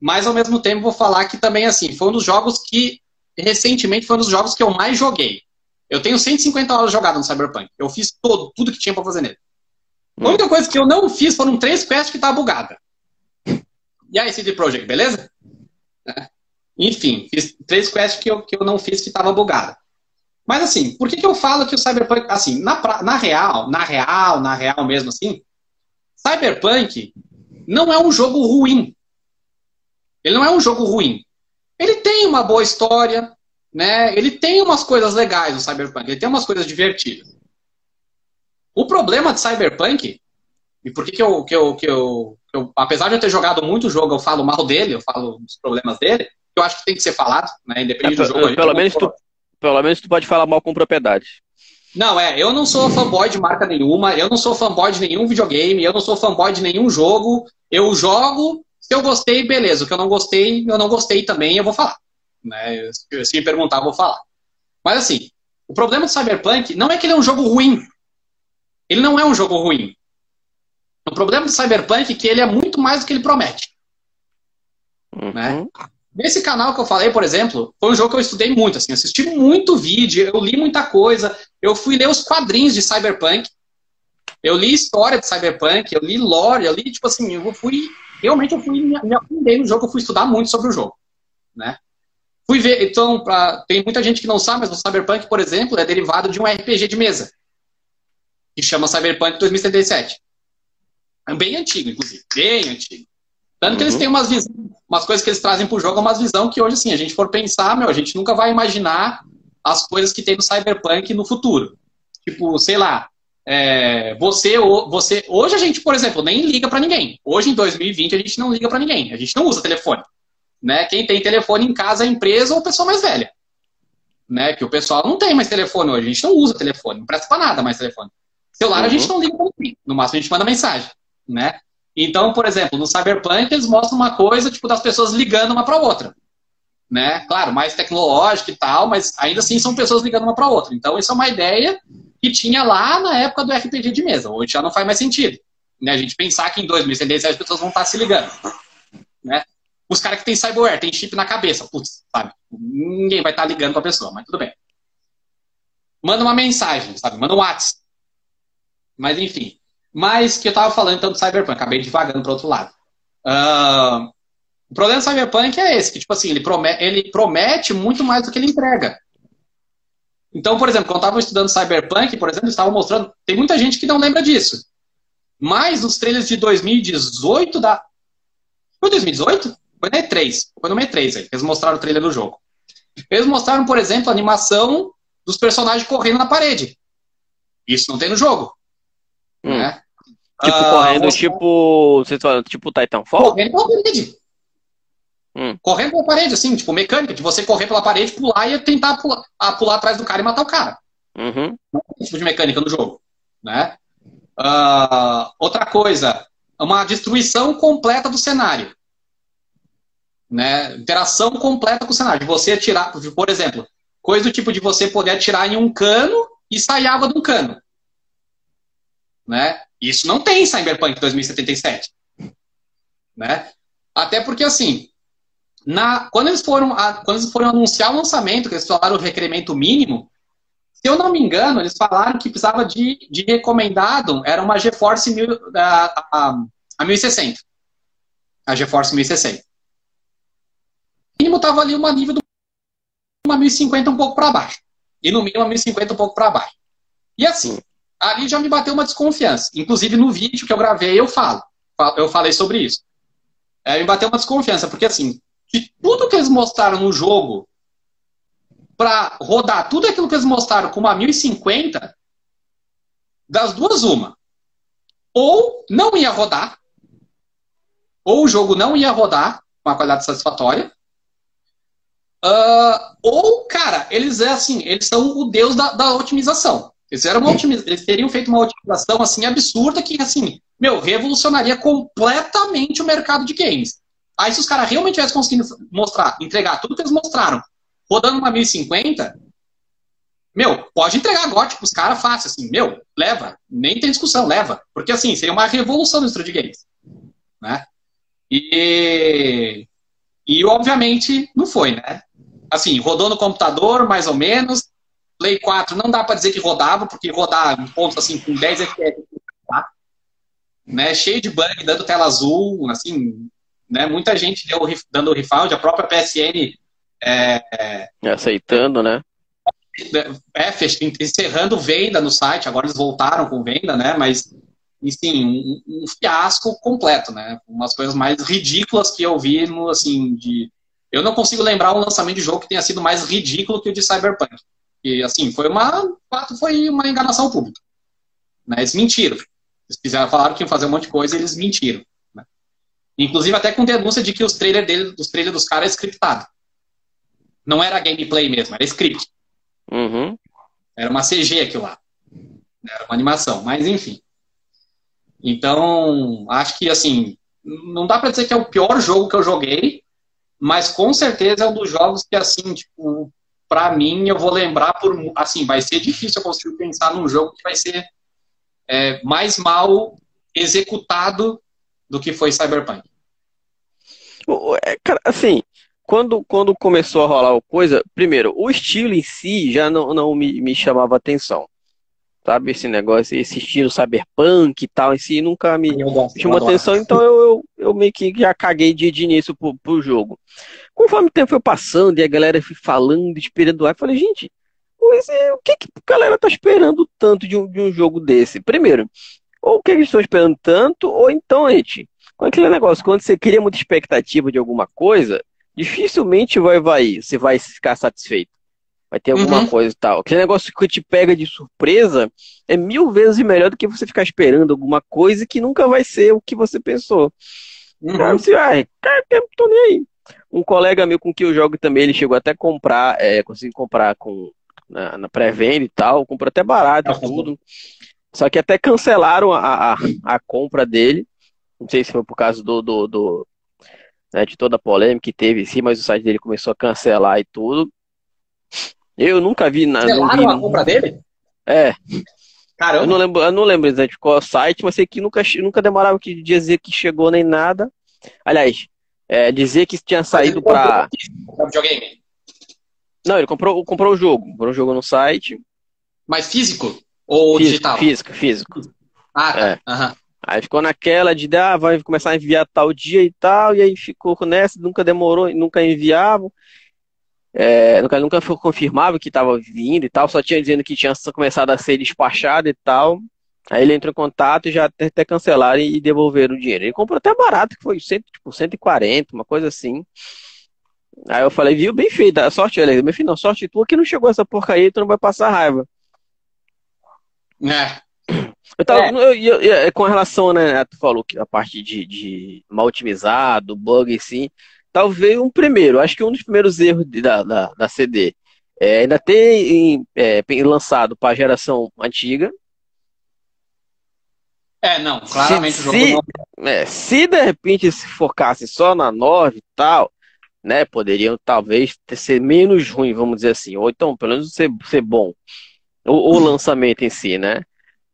Speaker 3: mas ao mesmo tempo vou falar que também, assim, foi um dos jogos que, recentemente, foi um dos jogos que eu mais joguei. Eu tenho 150 horas jogadas no Cyberpunk. Eu fiz todo, tudo que tinha para fazer nele. A única coisa que eu não fiz foram três quests que tá bugada. E aí, CD Projekt, beleza? Enfim, fiz três quests que eu, que eu não fiz que tava bugada. Mas assim, por que, que eu falo que o Cyberpunk, assim, na, na real, na real, na real mesmo assim, Cyberpunk não é um jogo ruim. Ele não é um jogo ruim. Ele tem uma boa história, né? Ele tem umas coisas legais no Cyberpunk, ele tem umas coisas divertidas. O problema de Cyberpunk, e por que, que, eu, que, eu, que, eu, eu, apesar de eu ter jogado muito jogo, eu falo mal dele, eu falo dos problemas dele, eu acho que tem que ser falado, né? Independente é, do jogo.
Speaker 2: Pelo menos, tu, pelo menos tu pode falar mal com propriedade.
Speaker 3: Não, é, eu não sou fanboy de marca nenhuma, eu não sou fanboy de nenhum videogame, eu não sou fanboy de nenhum jogo. Eu jogo, se eu gostei, beleza. O que eu não gostei, eu não gostei também, eu vou falar. Né? Se me perguntar, eu vou falar. Mas assim, o problema do Cyberpunk não é que ele é um jogo ruim. Ele não é um jogo ruim. O problema do Cyberpunk é que ele é muito mais do que ele promete. Uhum. Né? Nesse canal que eu falei, por exemplo, foi um jogo que eu estudei muito, assim, assisti muito vídeo, eu li muita coisa, eu fui ler os quadrinhos de Cyberpunk, eu li história de Cyberpunk, eu li lore, eu li, tipo assim, eu fui, realmente eu fui, me aprender no jogo, eu fui estudar muito sobre o jogo, né? Fui ver, então, pra, tem muita gente que não sabe, mas o Cyberpunk, por exemplo, é derivado de um RPG de mesa, que chama Cyberpunk 2077. É bem antigo, inclusive, bem antigo. Tanto que eles uhum. têm umas, umas coisas que eles trazem pro jogo, umas visão que hoje, assim, a gente for pensar, meu, a gente nunca vai imaginar as coisas que tem no Cyberpunk no futuro. Tipo, sei lá, é, você, você, hoje a gente, por exemplo, nem liga para ninguém. Hoje, em 2020, a gente não liga para ninguém. A gente não usa telefone. Né? Quem tem telefone em casa é empresa ou a pessoa mais velha. Né? Que o pessoal não tem mais telefone hoje. A gente não usa telefone. Não presta para nada mais telefone. Celular uhum. a gente uhum. não liga para ninguém. No máximo a gente manda mensagem. Né? Então, por exemplo, no Cyberpunk eles mostram uma coisa tipo das pessoas ligando uma para outra, né? Claro, mais tecnológico e tal, mas ainda assim são pessoas ligando uma para outra. Então, isso é uma ideia que tinha lá na época do RPG de mesa. Hoje já não faz mais sentido, né? A gente pensar que em 2077 as pessoas vão estar se ligando, né? Os caras que têm cyberware, tem chip na cabeça, putz, sabe? Ninguém vai estar ligando para a pessoa, mas tudo bem. Manda uma mensagem, sabe? Manda um WhatsApp. Mas enfim, mas que eu estava falando então do Cyberpunk, acabei devagando para outro lado. Uh, o problema do Cyberpunk é esse, que tipo assim, ele promete, ele promete muito mais do que ele entrega. Então, por exemplo, quando eu estava estudando Cyberpunk, por exemplo, estava mostrando, tem muita gente que não lembra disso. Mas nos trailers de 2018 da. Foi 2018? Foi no E3. Foi no E3 aí, eles mostraram o trailer do jogo. Eles mostraram, por exemplo, a animação dos personagens correndo na parede. Isso não tem no jogo. Hum. Né?
Speaker 2: Tipo, ah, correndo, você... tipo. Vocês falam, tipo Titanfall?
Speaker 3: Correndo pela parede. Hum. Correndo pela parede, assim, tipo, mecânica, de você correr pela parede, pular e tentar pular, pular atrás do cara e matar o cara.
Speaker 2: Uhum.
Speaker 3: É tipo de mecânica no jogo. Né? Uh, outra coisa, uma destruição completa do cenário. Né? Interação completa com o cenário. De você atirar, por exemplo, coisa do tipo de você poder atirar em um cano e sair água de um cano. Né? Isso não tem em Cyberpunk 2077. Né? Até porque, assim, na, quando, eles foram, a, quando eles foram anunciar o lançamento, que eles falaram o requerimento mínimo, se eu não me engano, eles falaram que precisava de, de recomendado, era uma GeForce mil, a, a, a 1060. A GeForce 1060. O mínimo estava ali uma nível do uma 1050 um pouco para baixo. E no mínimo uma 1050 um pouco para baixo. E assim, ali já me bateu uma desconfiança. Inclusive no vídeo que eu gravei eu falo. Eu falei sobre isso. É, me bateu uma desconfiança, porque assim, de tudo que eles mostraram no jogo para rodar tudo aquilo que eles mostraram com uma 1050, das duas, uma. Ou não ia rodar, ou o jogo não ia rodar com uma qualidade satisfatória, uh, ou, cara, eles é assim, eles são o deus da, da otimização. Eles, eram otimiz... Eles teriam feito uma otimização assim absurda que, assim, meu, revolucionaria completamente o mercado de games. Aí, se os caras realmente tivessem conseguido mostrar, entregar tudo que eles mostraram, rodando uma 1050, meu, pode entregar agora, tipo, os caras fácil, assim, meu, leva, nem tem discussão, leva. Porque, assim, seria uma revolução no indústria de games. Né? E, e, obviamente, não foi, né? Assim, rodou no computador, mais ou menos, Play 4 não dá para dizer que rodava, porque rodar em pontos assim com 10 FPS, tá? né? Cheio de bug, dando tela azul, assim, né? Muita gente deu, dando refund, a própria PSN é,
Speaker 2: é, aceitando, né?
Speaker 3: É, encerrando venda no site, agora eles voltaram com venda, né? Mas sim, um, um, fiasco completo, né? Umas coisas mais ridículas que eu vi no, assim, de. Eu não consigo lembrar um lançamento de jogo que tenha sido mais ridículo que o de Cyberpunk. E assim, foi uma. fato, foi uma enganação pública. Né? Eles mentiram. Eles fizeram, falaram que iam fazer um monte de coisa e eles mentiram. Né? Inclusive até com denúncia de que os trailers dele, os trailers dos caras é scriptado. Não era gameplay mesmo, era script.
Speaker 2: Uhum.
Speaker 3: Era uma CG aquilo lá. Era uma animação, mas enfim. Então, acho que assim, não dá para dizer que é o pior jogo que eu joguei, mas com certeza é um dos jogos que assim, tipo, para mim eu vou lembrar por assim, vai ser difícil eu conseguir pensar num jogo que vai ser é, mais mal executado do que foi Cyberpunk.
Speaker 2: É, cara, assim, quando, quando começou a rolar a coisa, primeiro, o estilo em si já não, não me, me chamava atenção sabe? Esse negócio, esse estilo cyberpunk e tal, em si nunca me chamou atenção, então eu, eu, eu, meio que já caguei de, de início pro, pro jogo. Conforme o tempo foi passando e a galera foi falando, esperando, eu falei, gente, o que, que a galera tá esperando tanto de um, de um jogo desse? Primeiro, ou o que eles estão esperando tanto, ou então, gente, com aquele negócio, quando você cria muita expectativa de alguma coisa, dificilmente vai, vai, você vai ficar satisfeito vai ter alguma uhum. coisa e tal. Aquele negócio que te pega de surpresa é mil vezes melhor do que você ficar esperando alguma coisa que nunca vai ser o que você pensou. Uhum. Então, assim, ah, cara, tô nem aí. Um colega meu com que eu jogo também, ele chegou até a comprar, é, conseguiu comprar com, na, na pré-venda e tal, comprou até barato e tudo. Só que até cancelaram a, a, a, compra dele. Não sei se foi por causa do, do, do né, de toda a polêmica que teve em si, mas o site dele começou a cancelar e tudo. Eu nunca vi nada.
Speaker 3: Cancelaram a compra dele?
Speaker 2: É.
Speaker 3: Caramba.
Speaker 2: Eu não lembro, eu não lembro exatamente qual site, mas sei que nunca, nunca demorava que dizer que chegou nem nada. Aliás, é, dizer que tinha saído para.
Speaker 3: videogame?
Speaker 2: Não, ele comprou, comprou o jogo. Comprou o jogo no site.
Speaker 3: Mas físico? Ou
Speaker 2: físico,
Speaker 3: digital?
Speaker 2: Físico, físico.
Speaker 3: Ah, tá. É. Uhum.
Speaker 2: Aí ficou naquela de, ah, vai começar a enviar tal dia e tal, e aí ficou nessa, nunca demorou, nunca enviava. É, nunca foi confirmado que estava vindo e tal, só tinha dizendo que tinha começado a ser despachado e tal. Aí ele entrou em contato e já até, até cancelaram e devolveram o dinheiro. Ele comprou até barato, que foi cento, tipo, 140, uma coisa assim. Aí eu falei, viu, bem feito, a sorte, ele, meu filho, não, sorte tua que não chegou essa porcaria, tu não vai passar raiva.
Speaker 3: É.
Speaker 2: Eu tava, é. Eu, eu, eu, com relação, né, tu falou que a parte de, de mal otimizado, bug sim talvez um primeiro, acho que um dos primeiros erros da, da, da CD é ainda ter é, lançado para a geração antiga.
Speaker 3: É, não, claramente
Speaker 2: se, o jogo não... É, se de repente se focasse só na 9 e tal, né, poderiam talvez ter, ser menos ruim, vamos dizer assim, ou então pelo menos ser, ser bom, o, o lançamento em si, né?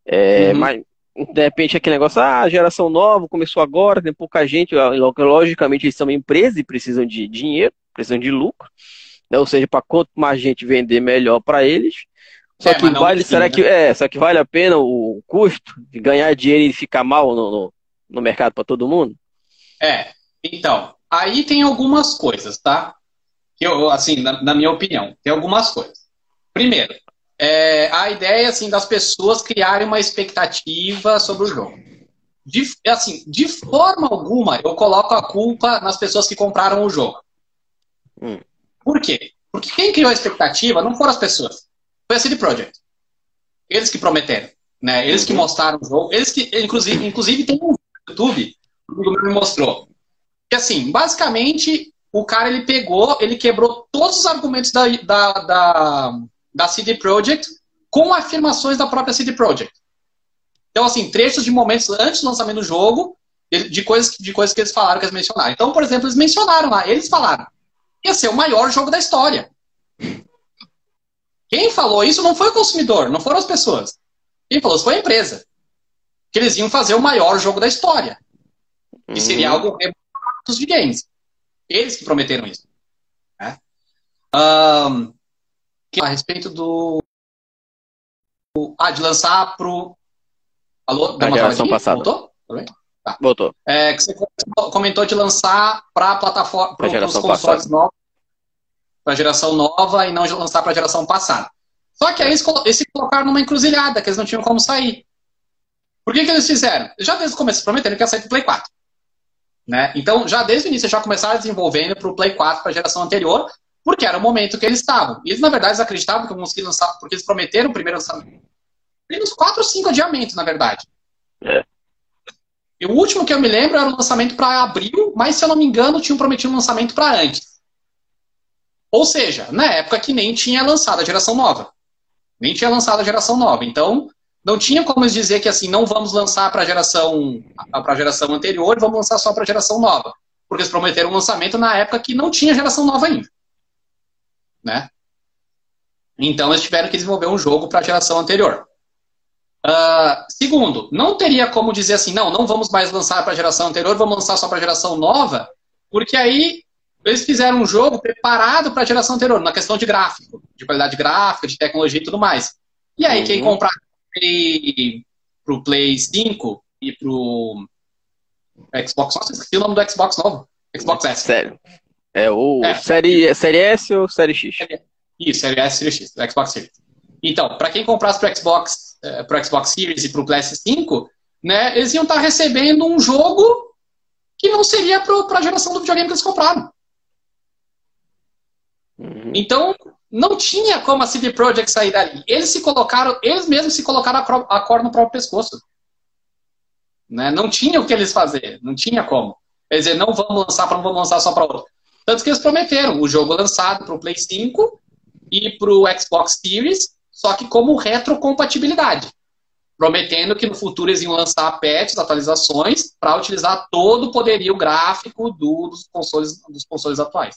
Speaker 2: É, uhum. Mas de repente aquele negócio, ah, geração nova, começou agora, tem pouca gente, logicamente eles são uma empresa e precisam de dinheiro, precisam de lucro, né? ou seja, para quanto mais gente vender, melhor para eles. Só é, que vale, assim, será né? que é, só que vale a pena o custo de ganhar dinheiro e ficar mal no, no, no mercado para todo mundo?
Speaker 3: É, então, aí tem algumas coisas, tá? Que eu, assim, na, na minha opinião, tem algumas coisas. Primeiro, é, a ideia assim das pessoas criarem uma expectativa sobre o jogo. De, assim, de forma alguma, eu coloco a culpa nas pessoas que compraram o jogo. Hum. Por quê? Porque quem criou a expectativa não foram as pessoas. Foi a CD Projekt. Eles que prometeram. Né? Eles uhum. que mostraram o jogo. Eles que, inclusive, inclusive tem um YouTube que me mostrou. Que assim, basicamente, o cara ele pegou, ele quebrou todos os argumentos da, da, da da CD Projekt com afirmações da própria CD Projekt. Então, assim, trechos de momentos antes do lançamento do jogo, de coisas, de coisas que eles falaram, que eles mencionaram. Então, por exemplo, eles mencionaram lá, eles falaram, ia ser o maior jogo da história. Quem falou isso não foi o consumidor, não foram as pessoas. Quem falou isso foi a empresa. Que eles iam fazer o maior jogo da história. Que seria uhum. algo dos games. Eles que prometeram isso. Né? Um, a respeito do Ah, de lançar pro. Alô?
Speaker 2: Da geração passada.
Speaker 3: Voltou?
Speaker 2: Tá. Voltou.
Speaker 3: É, que você comentou de lançar para plataforma, para os consoles passada. novos, para a geração nova e não lançar para a geração passada. Só que aí eles, eles se colocaram numa encruzilhada, que eles não tinham como sair. Por que, que eles fizeram? Já desde o começo prometeram que ia sair para o Play 4. Né? Então, já desde o início, já começaram desenvolvendo para o Play 4, para a geração anterior, porque era o momento que eles estavam. E eles, na verdade, acreditavam que iam conseguir lançar, porque eles prometeram o primeiro lançamento. Tem uns 4 ou 5 adiamentos, na verdade. É. E o último que eu me lembro era o lançamento para abril, mas se eu não me engano, tinham prometido um lançamento para antes. Ou seja, na época que nem tinha lançado a geração nova. Nem tinha lançado a geração nova. Então, não tinha como dizer que assim, não vamos lançar para a geração, pra geração anterior, vamos lançar só para a geração nova. Porque eles prometeram um lançamento na época que não tinha geração nova ainda. Né? Então, eles tiveram que desenvolver um jogo para a geração anterior. Uh, segundo, não teria como dizer assim, não, não vamos mais lançar para a geração anterior, vamos lançar só para a geração nova, porque aí eles fizeram um jogo preparado para a geração anterior, na questão de gráfico, de qualidade gráfica, de tecnologia e tudo mais. E aí, uhum. quem comprar para o Play 5 e para o Xbox, nossa, esqueci o nome do Xbox novo. Xbox S.
Speaker 2: Sério. É o é. Série, série S ou Série X?
Speaker 3: Isso, Série S, Série X, Xbox Series. Então, para quem comprasse para Xbox uh, para o Xbox Series e para o PS5, né, eles iam estar tá recebendo um jogo que não seria para a geração do videogame que eles compraram. Então, não tinha como a CD Projekt sair dali. Eles se colocaram, eles mesmos se colocaram a, a cor no próprio pescoço. Né? Não tinha o que eles fazer, não tinha como. Quer dizer, não vamos lançar para não vamos lançar só para outro. Tanto que eles prometeram o jogo lançado para o Play 5 e para o Xbox Series só que como retrocompatibilidade, prometendo que no futuro eles iam lançar patches, atualizações, para utilizar todo o poderio gráfico do, dos, consoles, dos consoles atuais.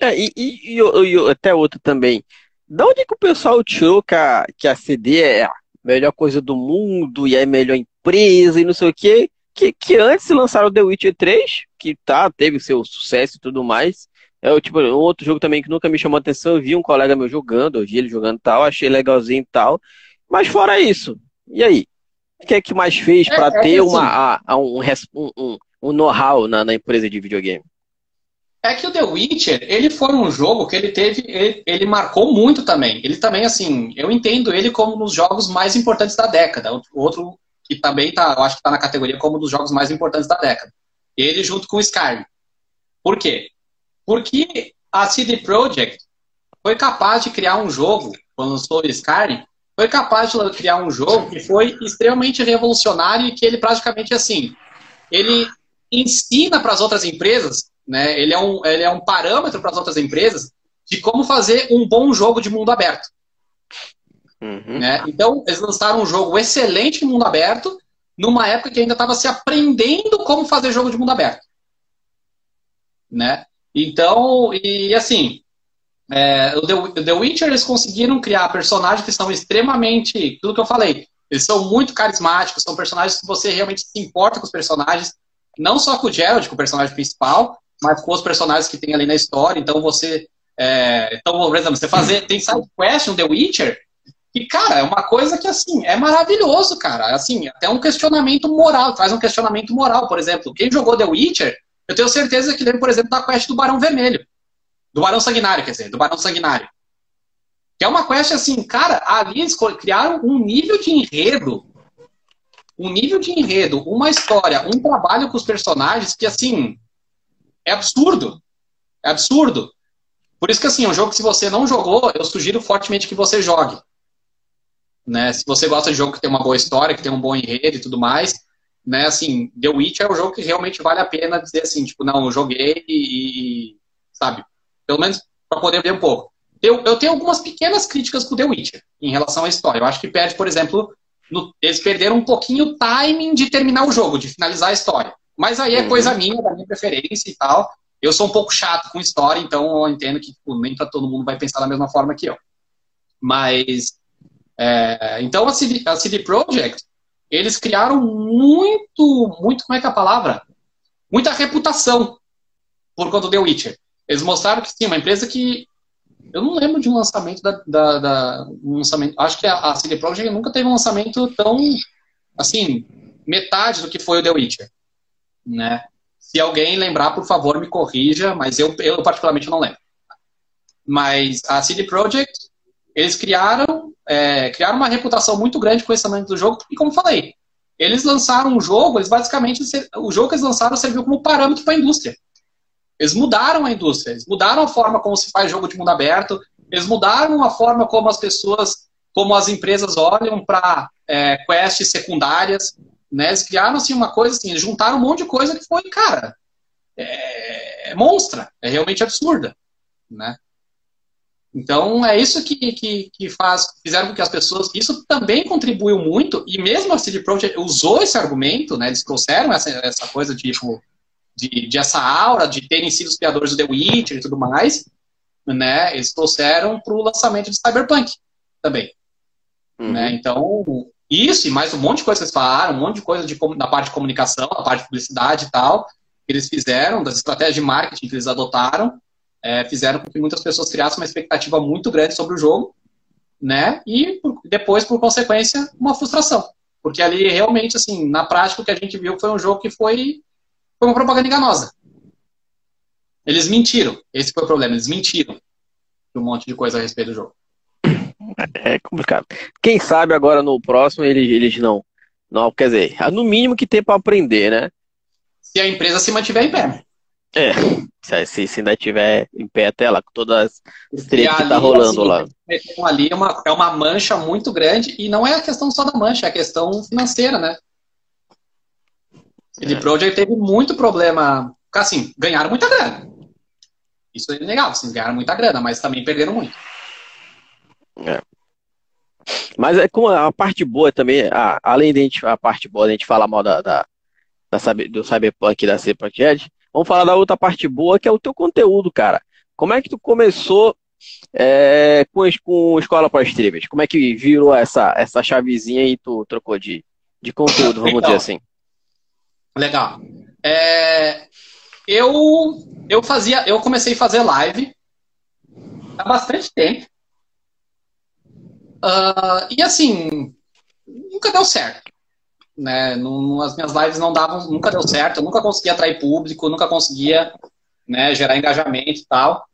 Speaker 2: É, e, e, e, e, até outro também. Da onde que o pessoal tirou que a, que a CD é a melhor coisa do mundo e é a melhor empresa e não sei o quê? Que, que antes lançaram The Witcher 3, que tá, teve seu sucesso e tudo mais, é tipo, um outro jogo também que nunca me chamou atenção, eu vi um colega meu jogando, eu vi ele jogando tal, achei legalzinho e tal. Mas fora isso, e aí? O que é que mais fez para é, é ter uma, assim, a, a, um, um, um know-how na, na, empresa de videogame?
Speaker 3: É que o The Witcher, ele foi um jogo que ele teve, ele, ele, marcou muito também. Ele também, assim, eu entendo ele como um dos jogos mais importantes da década. Outro que também tá, eu acho que tá na categoria como um dos jogos mais importantes da década. Ele junto com o Skyrim. Por quê? Porque a CD Projekt foi capaz de criar um jogo, quando lançou o Skyrim, foi capaz de criar um jogo que foi extremamente revolucionário e que ele praticamente assim, ele ensina para as outras empresas, né? Ele é um, ele é um parâmetro para as outras empresas de como fazer um bom jogo de mundo aberto. Uhum. Né? Então, eles lançaram um jogo excelente de mundo aberto, numa época que ainda estava se aprendendo como fazer jogo de mundo aberto. Né? Então, e assim, é, o The, The Witcher eles conseguiram criar personagens que são extremamente, tudo que eu falei, eles são muito carismáticos, são personagens que você realmente se importa com os personagens, não só com o Gerald, com o personagem principal, mas com os personagens que tem ali na história. Então você, é, então, por exemplo, você fazer, tem side quest no The Witcher, e cara, é uma coisa que assim é maravilhoso, cara. Assim, até um questionamento moral, traz um questionamento moral, por exemplo. Quem jogou The Witcher eu tenho certeza que lembra, por exemplo, da quest do Barão Vermelho. Do Barão Sanguinário, quer dizer, do Barão Sanguinário. Que é uma quest assim, cara, ali eles criaram um nível de enredo. Um nível de enredo, uma história, um trabalho com os personagens que, assim, é absurdo. É absurdo. Por isso que, assim, é um jogo que se você não jogou, eu sugiro fortemente que você jogue. Né? Se você gosta de jogo que tem uma boa história, que tem um bom enredo e tudo mais, né, assim, The Witch é um jogo que realmente vale a pena dizer assim, tipo, não, eu joguei e, sabe, pelo menos para poder ver um pouco. Eu, eu tenho algumas pequenas críticas com The Witcher em relação à história. Eu acho que perde, por exemplo, no, eles perderam um pouquinho o timing de terminar o jogo, de finalizar a história. Mas aí é uhum. coisa minha, da minha preferência e tal. Eu sou um pouco chato com história, então eu entendo que tipo, nem para todo mundo vai pensar da mesma forma que eu. Mas, é, então a CD, a CD Projekt, eles criaram muito, muito, como é que é a palavra? Muita reputação por conta do The Witcher. Eles mostraram que sim, uma empresa que eu não lembro de um lançamento da, da, da um lançamento. Acho que a, a CD Projekt nunca teve um lançamento tão assim metade do que foi o The Witcher, né? Se alguém lembrar, por favor, me corrija, mas eu, eu particularmente não lembro. Mas a CD Projekt, eles criaram, é, criaram uma reputação muito grande com esse lançamento do jogo, e como falei, eles lançaram um jogo, eles basicamente, o jogo que eles lançaram serviu como parâmetro para a indústria. Eles mudaram a indústria, eles mudaram a forma como se faz jogo de mundo aberto, eles mudaram a forma como as pessoas, como as empresas olham para é, quests secundárias, né? Eles criaram assim uma coisa assim, eles juntaram um monte de coisa que foi, cara, é, é monstra, é realmente absurda, né? Então é isso que, que, que faz, fizeram com que as pessoas, isso também contribuiu muito, e mesmo a CD Projekt usou esse argumento, né? Eles trouxeram essa, essa coisa de, tipo, de, de essa aura de terem sido os criadores do The Witcher e tudo mais, né? Eles trouxeram para o lançamento de Cyberpunk também. Uhum. Né? Então, isso e mais um monte de coisa que eles falaram, um monte de coisa de, da parte de comunicação, da parte de publicidade e tal, que eles fizeram, das estratégias de marketing que eles adotaram, é, fizeram com que muitas pessoas criassem uma expectativa muito grande sobre o jogo, né? E depois, por consequência, uma frustração. Porque ali realmente, assim, na prática, o que a gente viu foi um jogo que foi foi uma propaganda enganosa. Eles mentiram. Esse foi o problema. Eles mentiram um monte de coisa a respeito do jogo.
Speaker 2: É complicado. Quem sabe agora no próximo eles, eles não. Não, quer dizer, no mínimo que tem para aprender, né?
Speaker 3: Se a empresa se mantiver em pé.
Speaker 2: É, se, se ainda estiver em pé até lá, com todas as tretas que tá rolando assim,
Speaker 3: lá. Ali é uma, é uma mancha muito grande, e não é a questão só da mancha, é a questão financeira, né? CD é. Projekt teve muito problema. Assim, ganharam muita grana. Isso é legal, assim, ganharam muita grana, mas também perderam muito.
Speaker 2: É. Mas é com a parte boa também, a, além de a, gente, a parte boa, a gente falar mal da, da, da, do Cyberpunk da Projekt, vamos falar da outra parte boa, que é o teu conteúdo, cara. Como é que tu começou é, com, com Escola para Streamers? Como é que virou essa, essa chavezinha e tu trocou de, de conteúdo, vamos então, dizer assim?
Speaker 3: Legal. É, eu, eu fazia, eu comecei a fazer live há bastante tempo. Uh, e assim, nunca deu certo. Né? As minhas lives não davam, nunca deu certo, eu nunca conseguia atrair público, nunca conseguia né, gerar engajamento e tal.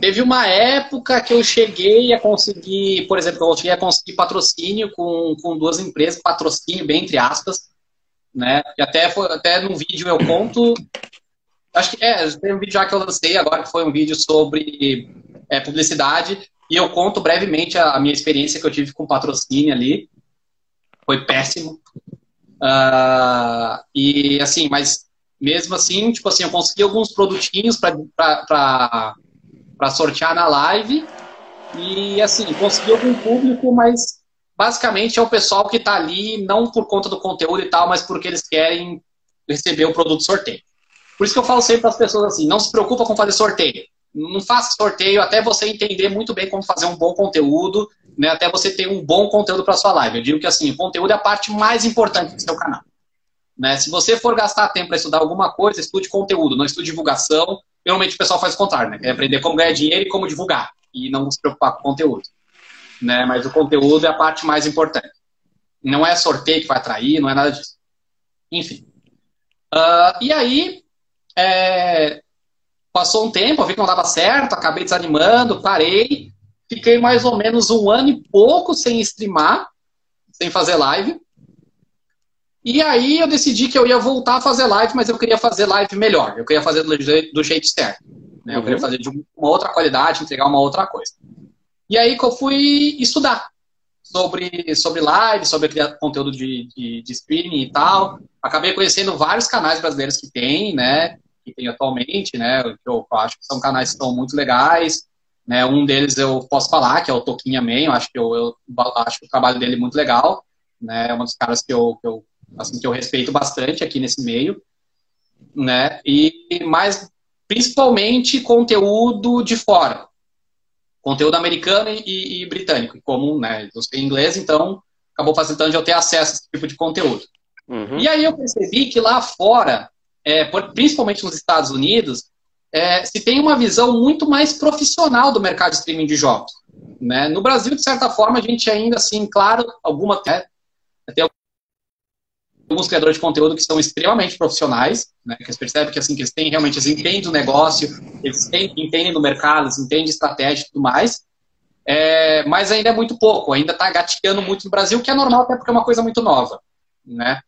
Speaker 3: Teve uma época que eu cheguei a conseguir, por exemplo, eu cheguei a conseguir patrocínio com, com duas empresas, patrocínio bem entre aspas, né? E até, foi, até no vídeo eu conto. Acho que é, tem um vídeo já que eu lancei agora, que foi um vídeo sobre é, publicidade, e eu conto brevemente a, minha experiência que eu tive com patrocínio ali. Foi péssimo. Uh, e assim, mas mesmo assim, tipo assim, eu consegui alguns produtinhos para sortear na live. E assim, consegui algum público, mas basicamente é o pessoal que está ali não por conta do conteúdo e tal, mas porque eles querem receber o produto sorteio. Por isso que eu falo sempre para as pessoas assim, não se preocupa com fazer sorteio. Não faça sorteio até você entender muito bem como fazer um bom conteúdo, né, até você ter um bom conteúdo para sua live. Eu digo que assim, o conteúdo é a parte mais importante do seu canal. Né? Se você for gastar tempo para estudar alguma coisa, estude conteúdo, não estude divulgação. Normalmente o pessoal faz o contrário, né? Quer aprender como ganhar dinheiro e como divulgar, e não se preocupar com o conteúdo né? Mas o conteúdo é a parte mais importante. Não é sorteio que vai atrair, não é nada disso. Enfim. Uh, e aí, é, passou um tempo, eu vi que não dava certo, acabei desanimando, parei. Fiquei mais ou menos um ano e pouco sem streamar, sem fazer live. E aí eu decidi que eu ia voltar a fazer live, mas eu queria fazer live melhor. Eu queria fazer do jeito, do jeito certo. Né? Eu queria uhum. fazer de uma outra qualidade, entregar uma outra coisa. E aí que eu fui estudar sobre, sobre live, sobre criar conteúdo de, de, de, streaming e tal. Acabei conhecendo vários canais brasileiros que tem, né? Que tem atualmente, né? Que eu acho que são canais que são muito legais. Né, um deles eu posso falar, que é o Toquinha Man, eu acho que eu, eu acho o trabalho dele muito legal. Né, é um dos caras que eu, que eu, assim, que eu respeito bastante aqui nesse meio. Né, e mais principalmente conteúdo de fora conteúdo americano e, e britânico, comum, né? Eu sei inglês, então acabou facilitando de eu ter acesso a esse tipo de conteúdo. Uhum. E aí eu percebi que lá fora, é, principalmente nos Estados Unidos, é, se tem uma visão muito mais profissional do mercado de streaming de jogos. Né? No Brasil, de certa forma, a gente ainda, assim, claro, alguma, né, tem alguns criadores de conteúdo que são extremamente profissionais, né, que eles percebem que, assim, que eles têm realmente, eles entendem do negócio, eles têm, entendem do mercado, eles entendem de estratégia e tudo mais, é, mas ainda é muito pouco, ainda está gateando muito no Brasil, que é normal, até porque é uma coisa muito nova, né?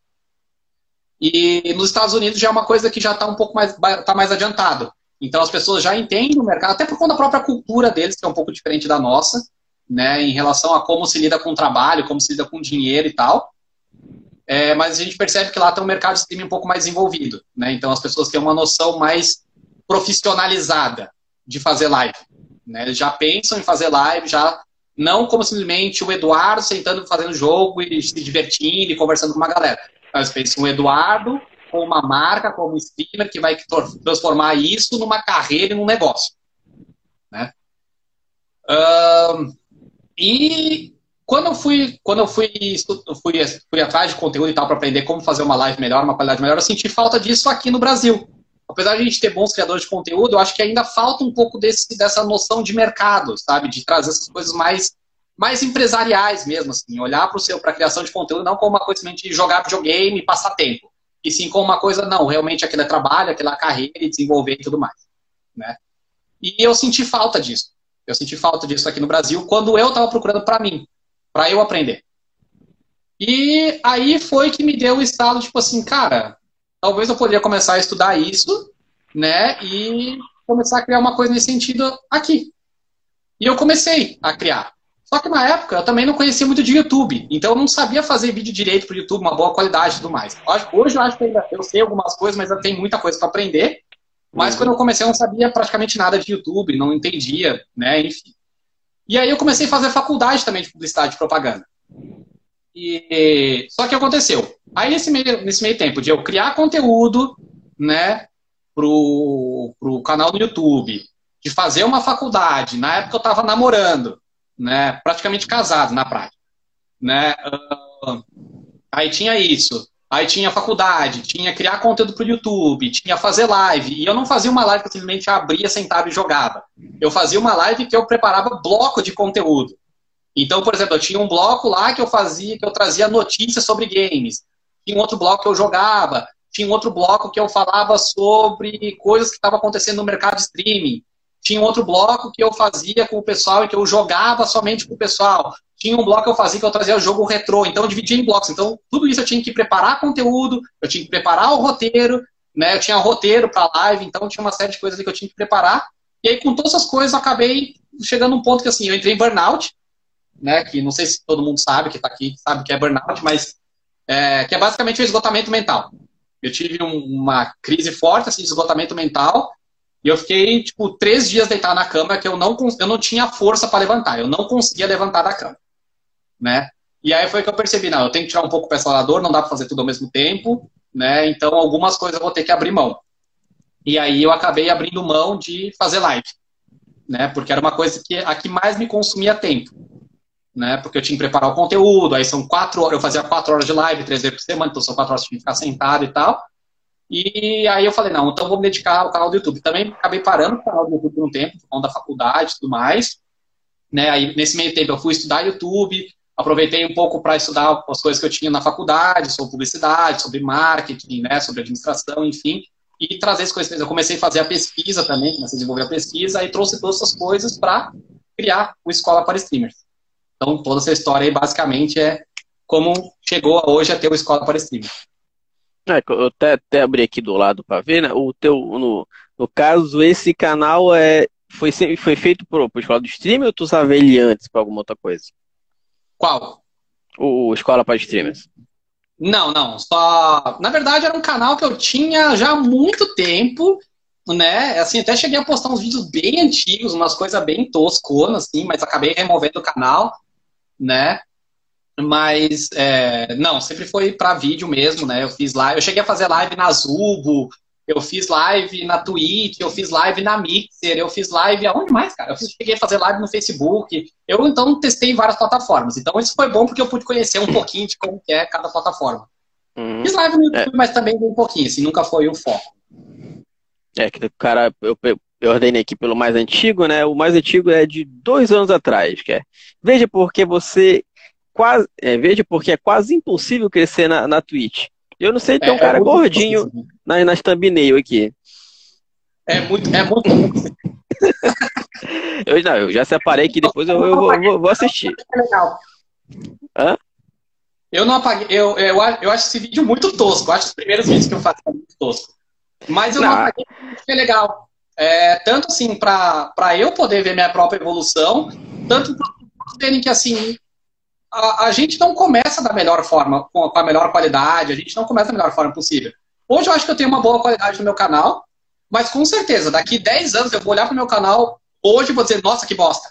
Speaker 3: E nos Estados Unidos já é uma coisa que já está um pouco mais, tá mais adiantado. Então as pessoas já entendem o mercado, até por conta da própria cultura deles, que é um pouco diferente da nossa, né, em relação a como se lida com o trabalho, como se lida com o dinheiro e tal. É, mas a gente percebe que lá tem um mercado de streaming um pouco mais desenvolvido, né? Então as pessoas têm uma noção mais profissionalizada de fazer live, né? Já pensam em fazer live, já não como simplesmente o Eduardo sentando fazendo jogo e se divertindo e conversando com uma galera. Mas pensam o Eduardo com uma marca, como um streamer, que vai transformar isso numa carreira e num negócio. Né? E quando eu fui, quando eu fui, fui, fui atrás de conteúdo e tal para aprender como fazer uma live melhor, uma qualidade melhor, eu senti falta disso aqui no Brasil. Apesar de a gente ter bons criadores de conteúdo, eu acho que ainda falta um pouco desse, dessa noção de mercado, sabe? De trazer essas coisas mais, mais empresariais mesmo, assim. Olhar para a criação de conteúdo não como uma coisa de jogar videogame e passar tempo e sim como uma coisa, não, realmente aquilo é trabalho, aquilo é carreira e desenvolver e tudo mais. Né? E eu senti falta disso. Eu senti falta disso aqui no Brasil quando eu estava procurando para mim, para eu aprender. E aí foi que me deu o estado, tipo assim, cara, talvez eu poderia começar a estudar isso, né, e começar a criar uma coisa nesse sentido aqui. E eu comecei a criar. Só que na época eu também não conhecia muito de YouTube, então eu não sabia fazer vídeo direito para o YouTube, uma boa qualidade e tudo mais. Hoje eu acho que ainda eu sei algumas coisas, mas eu tenho muita coisa para aprender. Mas uhum. quando eu comecei eu não sabia praticamente nada de YouTube, não entendia, né, enfim. E aí eu comecei a fazer faculdade também de publicidade e propaganda. E, só que aconteceu. Aí nesse meio, nesse meio tempo de eu criar conteúdo, né, pro, pro canal do YouTube, de fazer uma faculdade, na época eu estava namorando, né? Praticamente casado na prática, né? Uh, aí tinha isso. Aí tinha faculdade, tinha criar conteúdo para o YouTube, tinha fazer live. E eu não fazia uma live que eu simplesmente abria, sentava e jogava. Eu fazia uma live que eu preparava bloco de conteúdo. Então, por exemplo, eu tinha um bloco lá que eu fazia, que eu trazia notícias sobre games. Tinha um outro bloco que eu jogava. Tinha um outro bloco que eu falava sobre coisas que estavam acontecendo no mercado de streaming. Tinha um outro bloco que eu fazia com o pessoal e que eu jogava somente com o pessoal. Tinha um bloco que eu fazia que eu trazia o jogo retrô. Então eu dividia em blocos. Então tudo isso eu tinha que preparar conteúdo, eu tinha que preparar o roteiro, né? Eu tinha roteiro para live, então tinha uma série de coisas que eu tinha que preparar. E aí com todas essas coisas eu acabei chegando a um ponto que assim, eu entrei em burnout, né? Que não sei se todo mundo sabe que está aqui, sabe que é burnout, mas é, que é basicamente o esgotamento mental. Eu tive um, uma crise forte assim, de esgotamento mental e eu fiquei, tipo, três dias deitado na cama que eu não, eu não tinha força para levantar. Eu não conseguia levantar da cama. Né? E aí foi que eu percebi, não, eu tenho que tirar um pouco o pé dor, não dá para fazer tudo ao mesmo tempo, né? Então algumas coisas eu vou ter que abrir mão. E aí eu acabei abrindo mão de fazer live, né? Porque era uma coisa que a que mais me consumia tempo, né? Porque eu tinha que preparar o conteúdo, aí são quatro horas, eu fazia quatro horas de live, três vezes por semana, então são quatro horas que eu tinha que ficar sentado e tal. E aí eu falei, não, então vou me dedicar ao canal do YouTube. Também acabei parando o canal do YouTube por um tempo, por conta da faculdade e tudo mais. Né? Aí, nesse meio tempo, eu fui estudar YouTube, aproveitei um pouco para estudar as coisas que eu tinha na faculdade, sobre publicidade, sobre marketing, né? sobre administração, enfim, e trazer esse conhecimento. Eu comecei a fazer a pesquisa também, comecei a desenvolver a pesquisa, e trouxe todas essas coisas para criar o Escola para Streamers. Então, toda essa história aí, basicamente, é como chegou hoje a ter o Escola para Streamers.
Speaker 2: É, eu até, até abri aqui do lado para ver, né? O teu, no, no caso, esse canal é, foi, foi feito por, por Escola do Stream ou tu usava ele antes para alguma outra coisa?
Speaker 3: Qual?
Speaker 2: O, o Escola para Streamers.
Speaker 3: Não, não. Só. Na verdade, era um canal que eu tinha já há muito tempo, né? Assim, até cheguei a postar uns vídeos bem antigos, umas coisas bem tosconas, assim, mas acabei removendo o canal, né? Mas, é, não, sempre foi para vídeo mesmo, né? Eu fiz live, eu cheguei a fazer live na Zubo, eu fiz live na Twitch, eu fiz live na Mixer, eu fiz live aonde mais, cara? Eu cheguei a fazer live no Facebook. Eu, então, testei várias plataformas. Então, isso foi bom porque eu pude conhecer um pouquinho de como é cada plataforma. Uhum. Fiz live no YouTube, é. mas também um pouquinho, assim, nunca foi o foco.
Speaker 2: É, que o cara, eu, eu ordenei aqui pelo mais antigo, né? O mais antigo é de dois anos atrás, que é Veja porque você quase. É, veja porque é quase impossível crescer na, na Twitch. Eu não sei, tem um é, é cara é gordinho na, nas thumbnail aqui.
Speaker 3: É muito, é muito.
Speaker 2: eu, não, eu já separei que depois eu, eu, vou, vou, vou, assistir. É legal.
Speaker 3: Hã? Eu não apaguei. Eu, eu, eu acho esse vídeo muito tosco. Eu acho os primeiros vídeos que eu faço muito tosco. Mas eu não, não apaguei porque é legal. É, tanto assim, para eu poder ver minha própria evolução, tanto para verem que assim. A, a, gente não começa da melhor forma, com a melhor qualidade, a gente não começa da melhor forma possível. Hoje eu acho que eu tenho uma boa qualidade no meu canal, mas com certeza, daqui 10 anos eu vou olhar para o meu canal hoje e vou dizer, nossa, que bosta.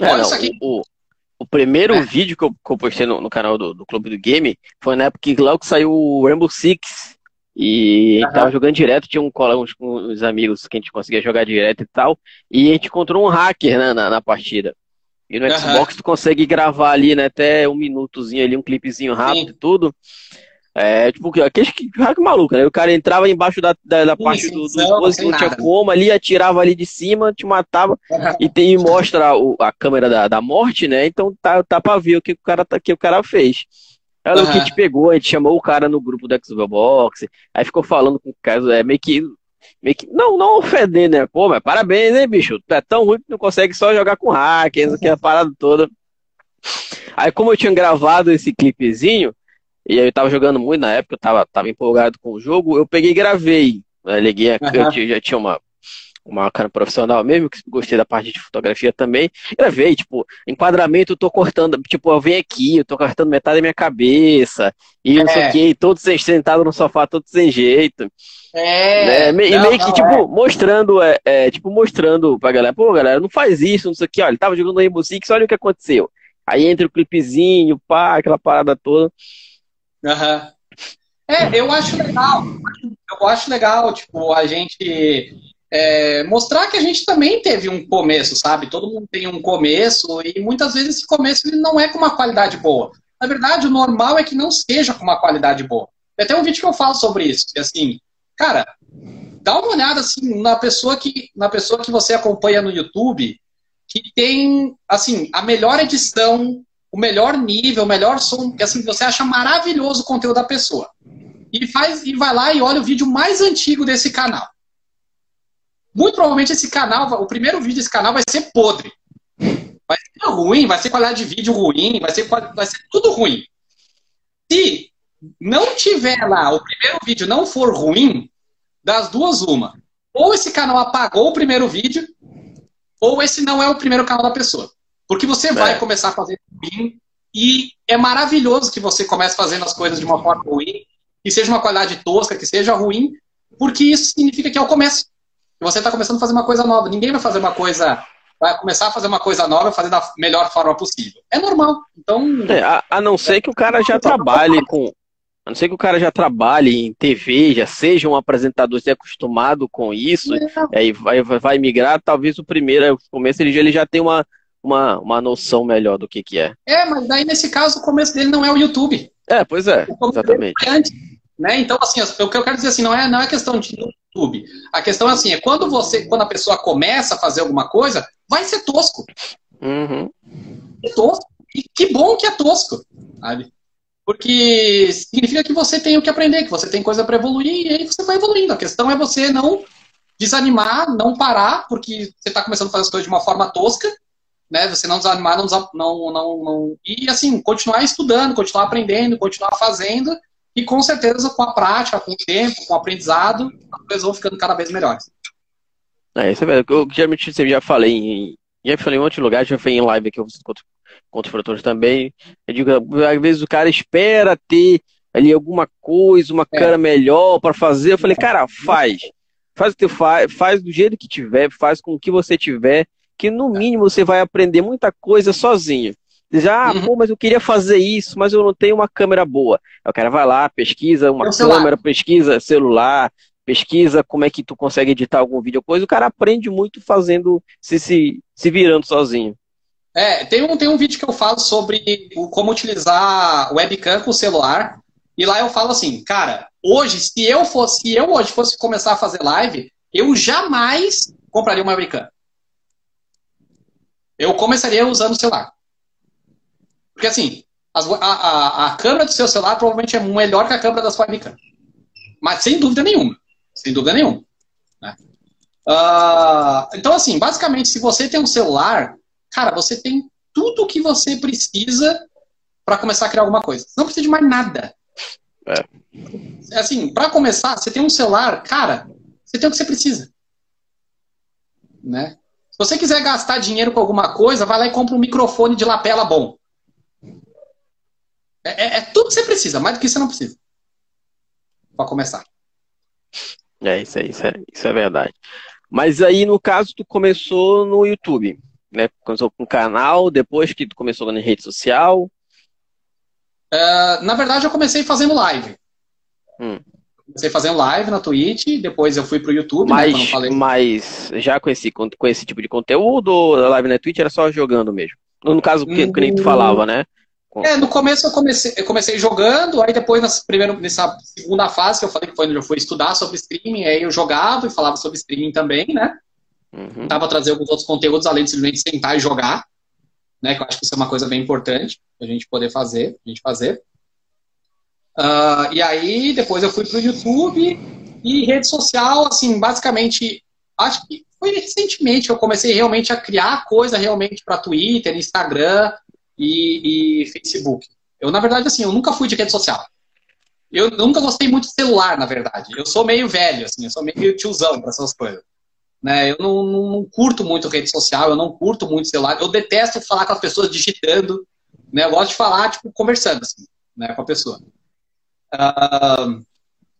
Speaker 2: É, Olha não, isso aqui. O, o primeiro é. vídeo que eu, que eu postei no, no, canal do, do Clube do Game foi na época que logo que saiu o Rainbow Six. E uhum. tava jogando direto, tinha um cola uns, uns amigos que a gente conseguia jogar direto e tal. E a gente encontrou um hacker né, na, na partida. E no uhum. Xbox tu consegue gravar ali, né, até um minutozinho ali, um clipezinho rápido e tudo. É, tipo, aquele que hack maluco, né? O cara entrava embaixo da, da, da parte do, do não, não, não tinha como, ali, atirava ali de cima, te matava e, tem, e mostra o, a câmera da, da morte, né? Então tá, tá pra ver o que o cara, tá, que o cara fez. Ela uhum. o que te pegou, a gente chamou o cara no grupo do Xbox, aí ficou falando com o cara, é meio que meio que, não, não ofender, né? Pô, mas parabéns, hein, bicho? Tu é tão ruim que não consegue só jogar com hackers, que é a parada toda. Aí, como eu tinha gravado esse clipezinho, e eu tava jogando muito na época, eu tava, tava empolgado com o jogo, eu peguei e gravei. Eu liguei, uhum. eu já tinha uma, uma câmera profissional mesmo, que gostei da parte de fotografia também. Gravei, tipo, enquadramento, eu tô cortando, tipo, eu venho aqui, eu tô cortando metade da minha cabeça, e não é. sei o que, todo sentado no sofá, todo sem jeito. É. Né? E meio que, tipo, é. mostrando, é, é, tipo, mostrando pra galera, pô, galera, não faz isso, não sei o que, olha, ele tava jogando Rainbow Six, olha o que aconteceu. Aí entra o clipezinho, pá, aquela parada toda.
Speaker 3: Aham. Uhum. É, eu acho legal. Eu acho legal, tipo, a gente é, mostrar que a gente também teve um começo, sabe? Todo mundo tem um começo e muitas vezes esse começo ele não é com uma qualidade boa. Na verdade, o normal é que não seja com uma qualidade boa. Tem até um vídeo que eu falo sobre isso, que assim, cara, dá uma olhada assim na pessoa que na pessoa que você acompanha no YouTube, que tem assim a melhor edição, o melhor nível, o melhor som, que assim você acha maravilhoso o conteúdo da pessoa. E faz e vai lá e olha o vídeo mais antigo desse canal. Muito provavelmente esse canal, o primeiro vídeo desse canal vai ser podre. Vai ser ruim, vai ser qualidade de vídeo ruim, vai ser, vai ser tudo ruim. Se não tiver lá, o primeiro vídeo não for ruim, das duas, uma. Ou esse canal apagou o primeiro vídeo, ou esse não é o primeiro canal da pessoa. Porque você vai é. começar a fazer ruim, e é maravilhoso que você comece fazendo as coisas de uma forma ruim, que seja uma qualidade tosca, que seja ruim, porque isso significa que é o começo. Você está começando a fazer uma coisa nova. Ninguém vai fazer uma coisa vai começar a fazer uma coisa nova e fazer da melhor forma possível. É normal. Então.
Speaker 2: É, a, a, não ser que o cara já trabalhe com. A não ser que o cara já trabalhe em TV, já seja um apresentador, seja acostumado com isso, é. aí vai, vai migrar, talvez o primeiro, o começo ele já, ele já tem uma, uma, uma noção melhor do que, que é.
Speaker 3: É, mas daí nesse caso o começo dele não é o YouTube.
Speaker 2: É, pois é, exatamente. É antes,
Speaker 3: né? Então, assim, o que eu quero dizer assim, não é, não é questão de YouTube. A questão é assim, é quando você, quando a pessoa começa a fazer alguma coisa, vai ser tosco.
Speaker 2: Uhum.
Speaker 3: É tosco. E que bom que é tosco, sabe? Porque significa que você tem o que aprender, que você tem coisa para evoluir, e aí você vai evoluindo. A questão é você não desanimar, não parar, porque você está começando a fazer as coisas de uma forma tosca, né? Você não desanimar, não, não, não, não, E assim, continuar estudando, continuar aprendendo, continuar fazendo, e com certeza com a prática, com o tempo, com o aprendizado, as coisas vão ficando cada vez melhores.
Speaker 2: É, isso é verdade. Eu geralmente eu já falei em. Já falei em um monte de lugar, já falei em live aqui contra, contra os produtores também. Eu digo, às vezes o cara espera ter ali alguma coisa, uma é. cara melhor para fazer. Eu falei, cara, faz. Faz o que faz, faz do jeito que tiver, faz com o que você tiver, que no mínimo você vai aprender muita coisa sozinho. Diz, ah, uhum. pô, mas eu queria fazer isso, mas eu não tenho uma câmera boa. O cara vai lá, pesquisa uma câmera, pesquisa celular, pesquisa como é que tu consegue editar algum vídeo, coisa, o cara aprende muito fazendo, se, se, se virando sozinho.
Speaker 3: É, tem um, tem um vídeo que eu falo sobre como utilizar webcam com celular, e lá eu falo assim, cara, hoje, se eu fosse, se eu hoje fosse começar a fazer live, eu jamais compraria uma webcam. Eu começaria usando o celular. Porque assim, a, a, a, câmera do seu celular provavelmente é melhor que a câmera da sua webcam. Mas sem dúvida nenhuma. Sem dúvida nenhuma. Né? Uh, então, assim, basicamente, se você tem um celular, cara, você tem tudo o que você precisa para começar a criar alguma coisa. Você não precisa de mais nada. É. Assim, para começar, você tem um celular, cara, você tem o que você precisa. Né? Se você quiser gastar dinheiro com alguma coisa, vai lá e compra um microfone de lapela bom. É, é, é tudo que você precisa, mais do que você não precisa. Para começar.
Speaker 2: É, isso, é, isso, é, isso é verdade. Mas aí, no caso, tu começou no YouTube, né? Começou com um canal, depois que tu começou na rede social.
Speaker 3: Uh, na verdade, eu comecei fazendo live. Hum. Comecei fazendo live na Twitch, depois eu fui pro YouTube,
Speaker 2: né, mas, né, falei. Mas já com esse, com esse tipo de conteúdo, a live na Twitch era só jogando mesmo? No caso, que, que nem tu hum. falava, né?
Speaker 3: É, no começo eu comecei, eu comecei jogando, aí depois nessa, primeiro, nessa segunda fase que eu falei que foi onde eu fui estudar sobre streaming, aí eu jogava e falava sobre streaming também, né? Uhum. Tava trazer alguns outros conteúdos além de simplesmente sentar e jogar, né? Que eu acho que isso é uma coisa bem importante a gente poder fazer, a gente fazer. Uh, e aí depois eu fui pro YouTube e rede social, assim, basicamente, acho que foi recentemente que eu comecei realmente a criar coisa realmente para Twitter, Instagram e, e, Facebook. Eu, na verdade, assim, eu nunca fui de rede social. Eu nunca gostei muito de celular, na verdade. Eu sou meio velho, assim, eu sou meio tiozão para essas coisas. Né? Eu não, não, não, curto muito rede social, eu não curto muito celular. Eu detesto falar com as pessoas digitando. Né? Eu gosto de falar, tipo, conversando, assim, né, com a pessoa. Uh,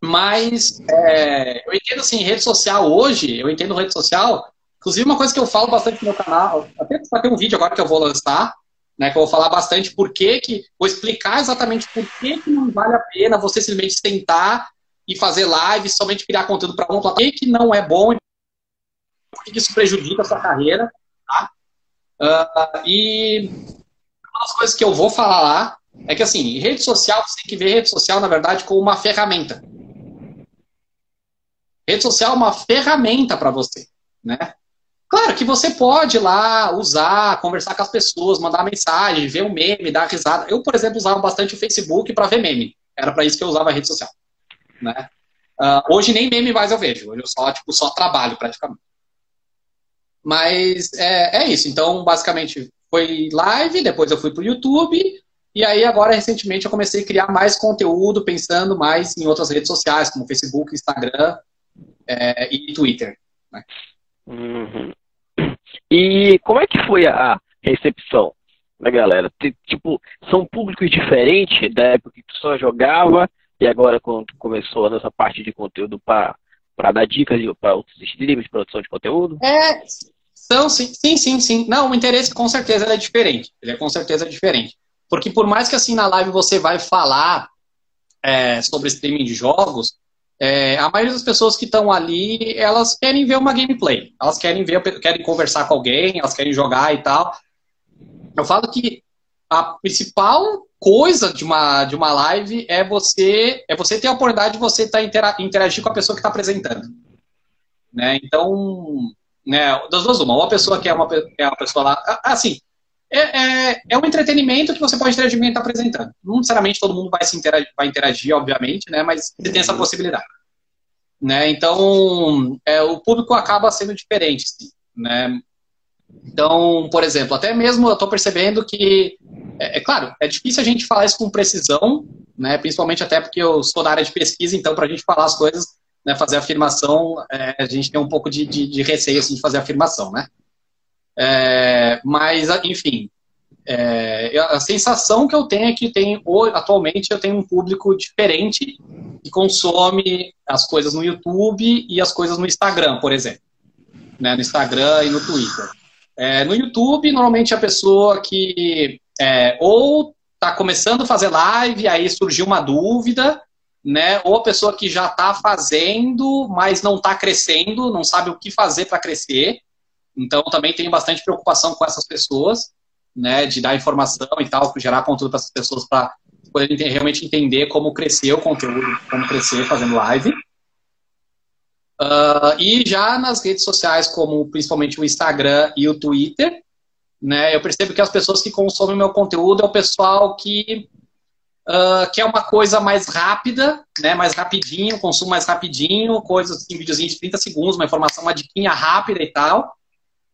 Speaker 3: mas é, eu entendo assim, rede social hoje, eu entendo rede social. Inclusive, uma coisa que eu falo bastante no meu canal, até ter um vídeo agora que eu vou lançar, né, que eu vou falar bastante por que, que vou explicar exatamente por que, que não vale a pena você simplesmente tentar e fazer live, somente criar conteúdo para um, por que, não é bom e que, isso prejudica a sua carreira. Tá? Uh, e uma das coisas que eu vou falar lá é que, assim, rede social, você tem que ver rede social, na verdade, como uma ferramenta. Rede social é uma ferramenta para você, né? Claro que você pode ir lá usar, conversar com as pessoas, mandar mensagem, ver um meme, dar risada. Eu, por exemplo, usava bastante o Facebook para ver meme. Era para isso que eu usava a rede social. Né? Uh, hoje nem meme mais eu vejo. Hoje eu só, tipo, só trabalho praticamente. Mas é, é isso. Então, basicamente, foi live, depois eu fui pro YouTube. E aí, agora, recentemente, eu comecei a criar mais conteúdo, pensando mais em outras redes sociais, como Facebook, Instagram é, e Twitter. Né?
Speaker 2: Uhum. E como é que foi a recepção da galera? Tipo, são públicos diferentes da época que tu só jogava e agora quando tu começou nessa parte de conteúdo para para dar dicas para outros streams, produção de conteúdo?
Speaker 3: É, são sim, sim, sim, sim. Não, o interesse com certeza é diferente. Ele é com certeza diferente. Porque por mais que assim na live você vai falar é, sobre streaming de jogos, é, a maioria das pessoas que estão ali, elas querem ver uma gameplay. Elas querem ver, querem conversar com alguém, elas querem jogar e tal. Eu falo que a principal coisa de uma, de uma live é você é você ter a oportunidade de você tá interagir com a pessoa que está apresentando. Né? Então, né, das duas uma. Uma pessoa que é uma, é uma pessoa lá... Assim, é, é, é, um entretenimento que você pode interagir com quem está apresentando. Não necessariamente todo mundo vai, se interagir, vai interagir, obviamente, né? Mas você tem essa uhum. possibilidade. Né? Então, é, o público acaba sendo diferente, sim, né? Então, por exemplo, até mesmo eu estou percebendo que, é, é, claro, é difícil a gente falar isso com precisão, né? Principalmente até porque eu sou da área de pesquisa, então para a gente falar as coisas, né, fazer afirmação, é, a gente tem um pouco de, de, de receio assim, de fazer afirmação, né? É, mas, enfim, é, a sensação que eu tenho é que tem, atualmente eu tenho um público diferente que consome as coisas no YouTube e as coisas no Instagram, por exemplo. Né, no Instagram e no Twitter. É, no YouTube, normalmente a pessoa que é, ou está começando a fazer live, aí surgiu uma dúvida, né? Ou a pessoa que já está fazendo, mas não está crescendo, não sabe o que fazer para crescer. Então, também tenho bastante preocupação com essas pessoas, né, de dar informação e tal, gerar conteúdo para essas pessoas para poderem realmente entender como crescer o conteúdo, como crescer fazendo live. Uh, e já nas redes sociais, como principalmente o Instagram e o Twitter, né, eu percebo que as pessoas que consomem meu conteúdo é o pessoal que uh, quer uma coisa mais rápida, né, mais rapidinho, consumo mais rapidinho, coisas assim, videozinho de 30 segundos, uma informação, uma diquinha rápida e tal.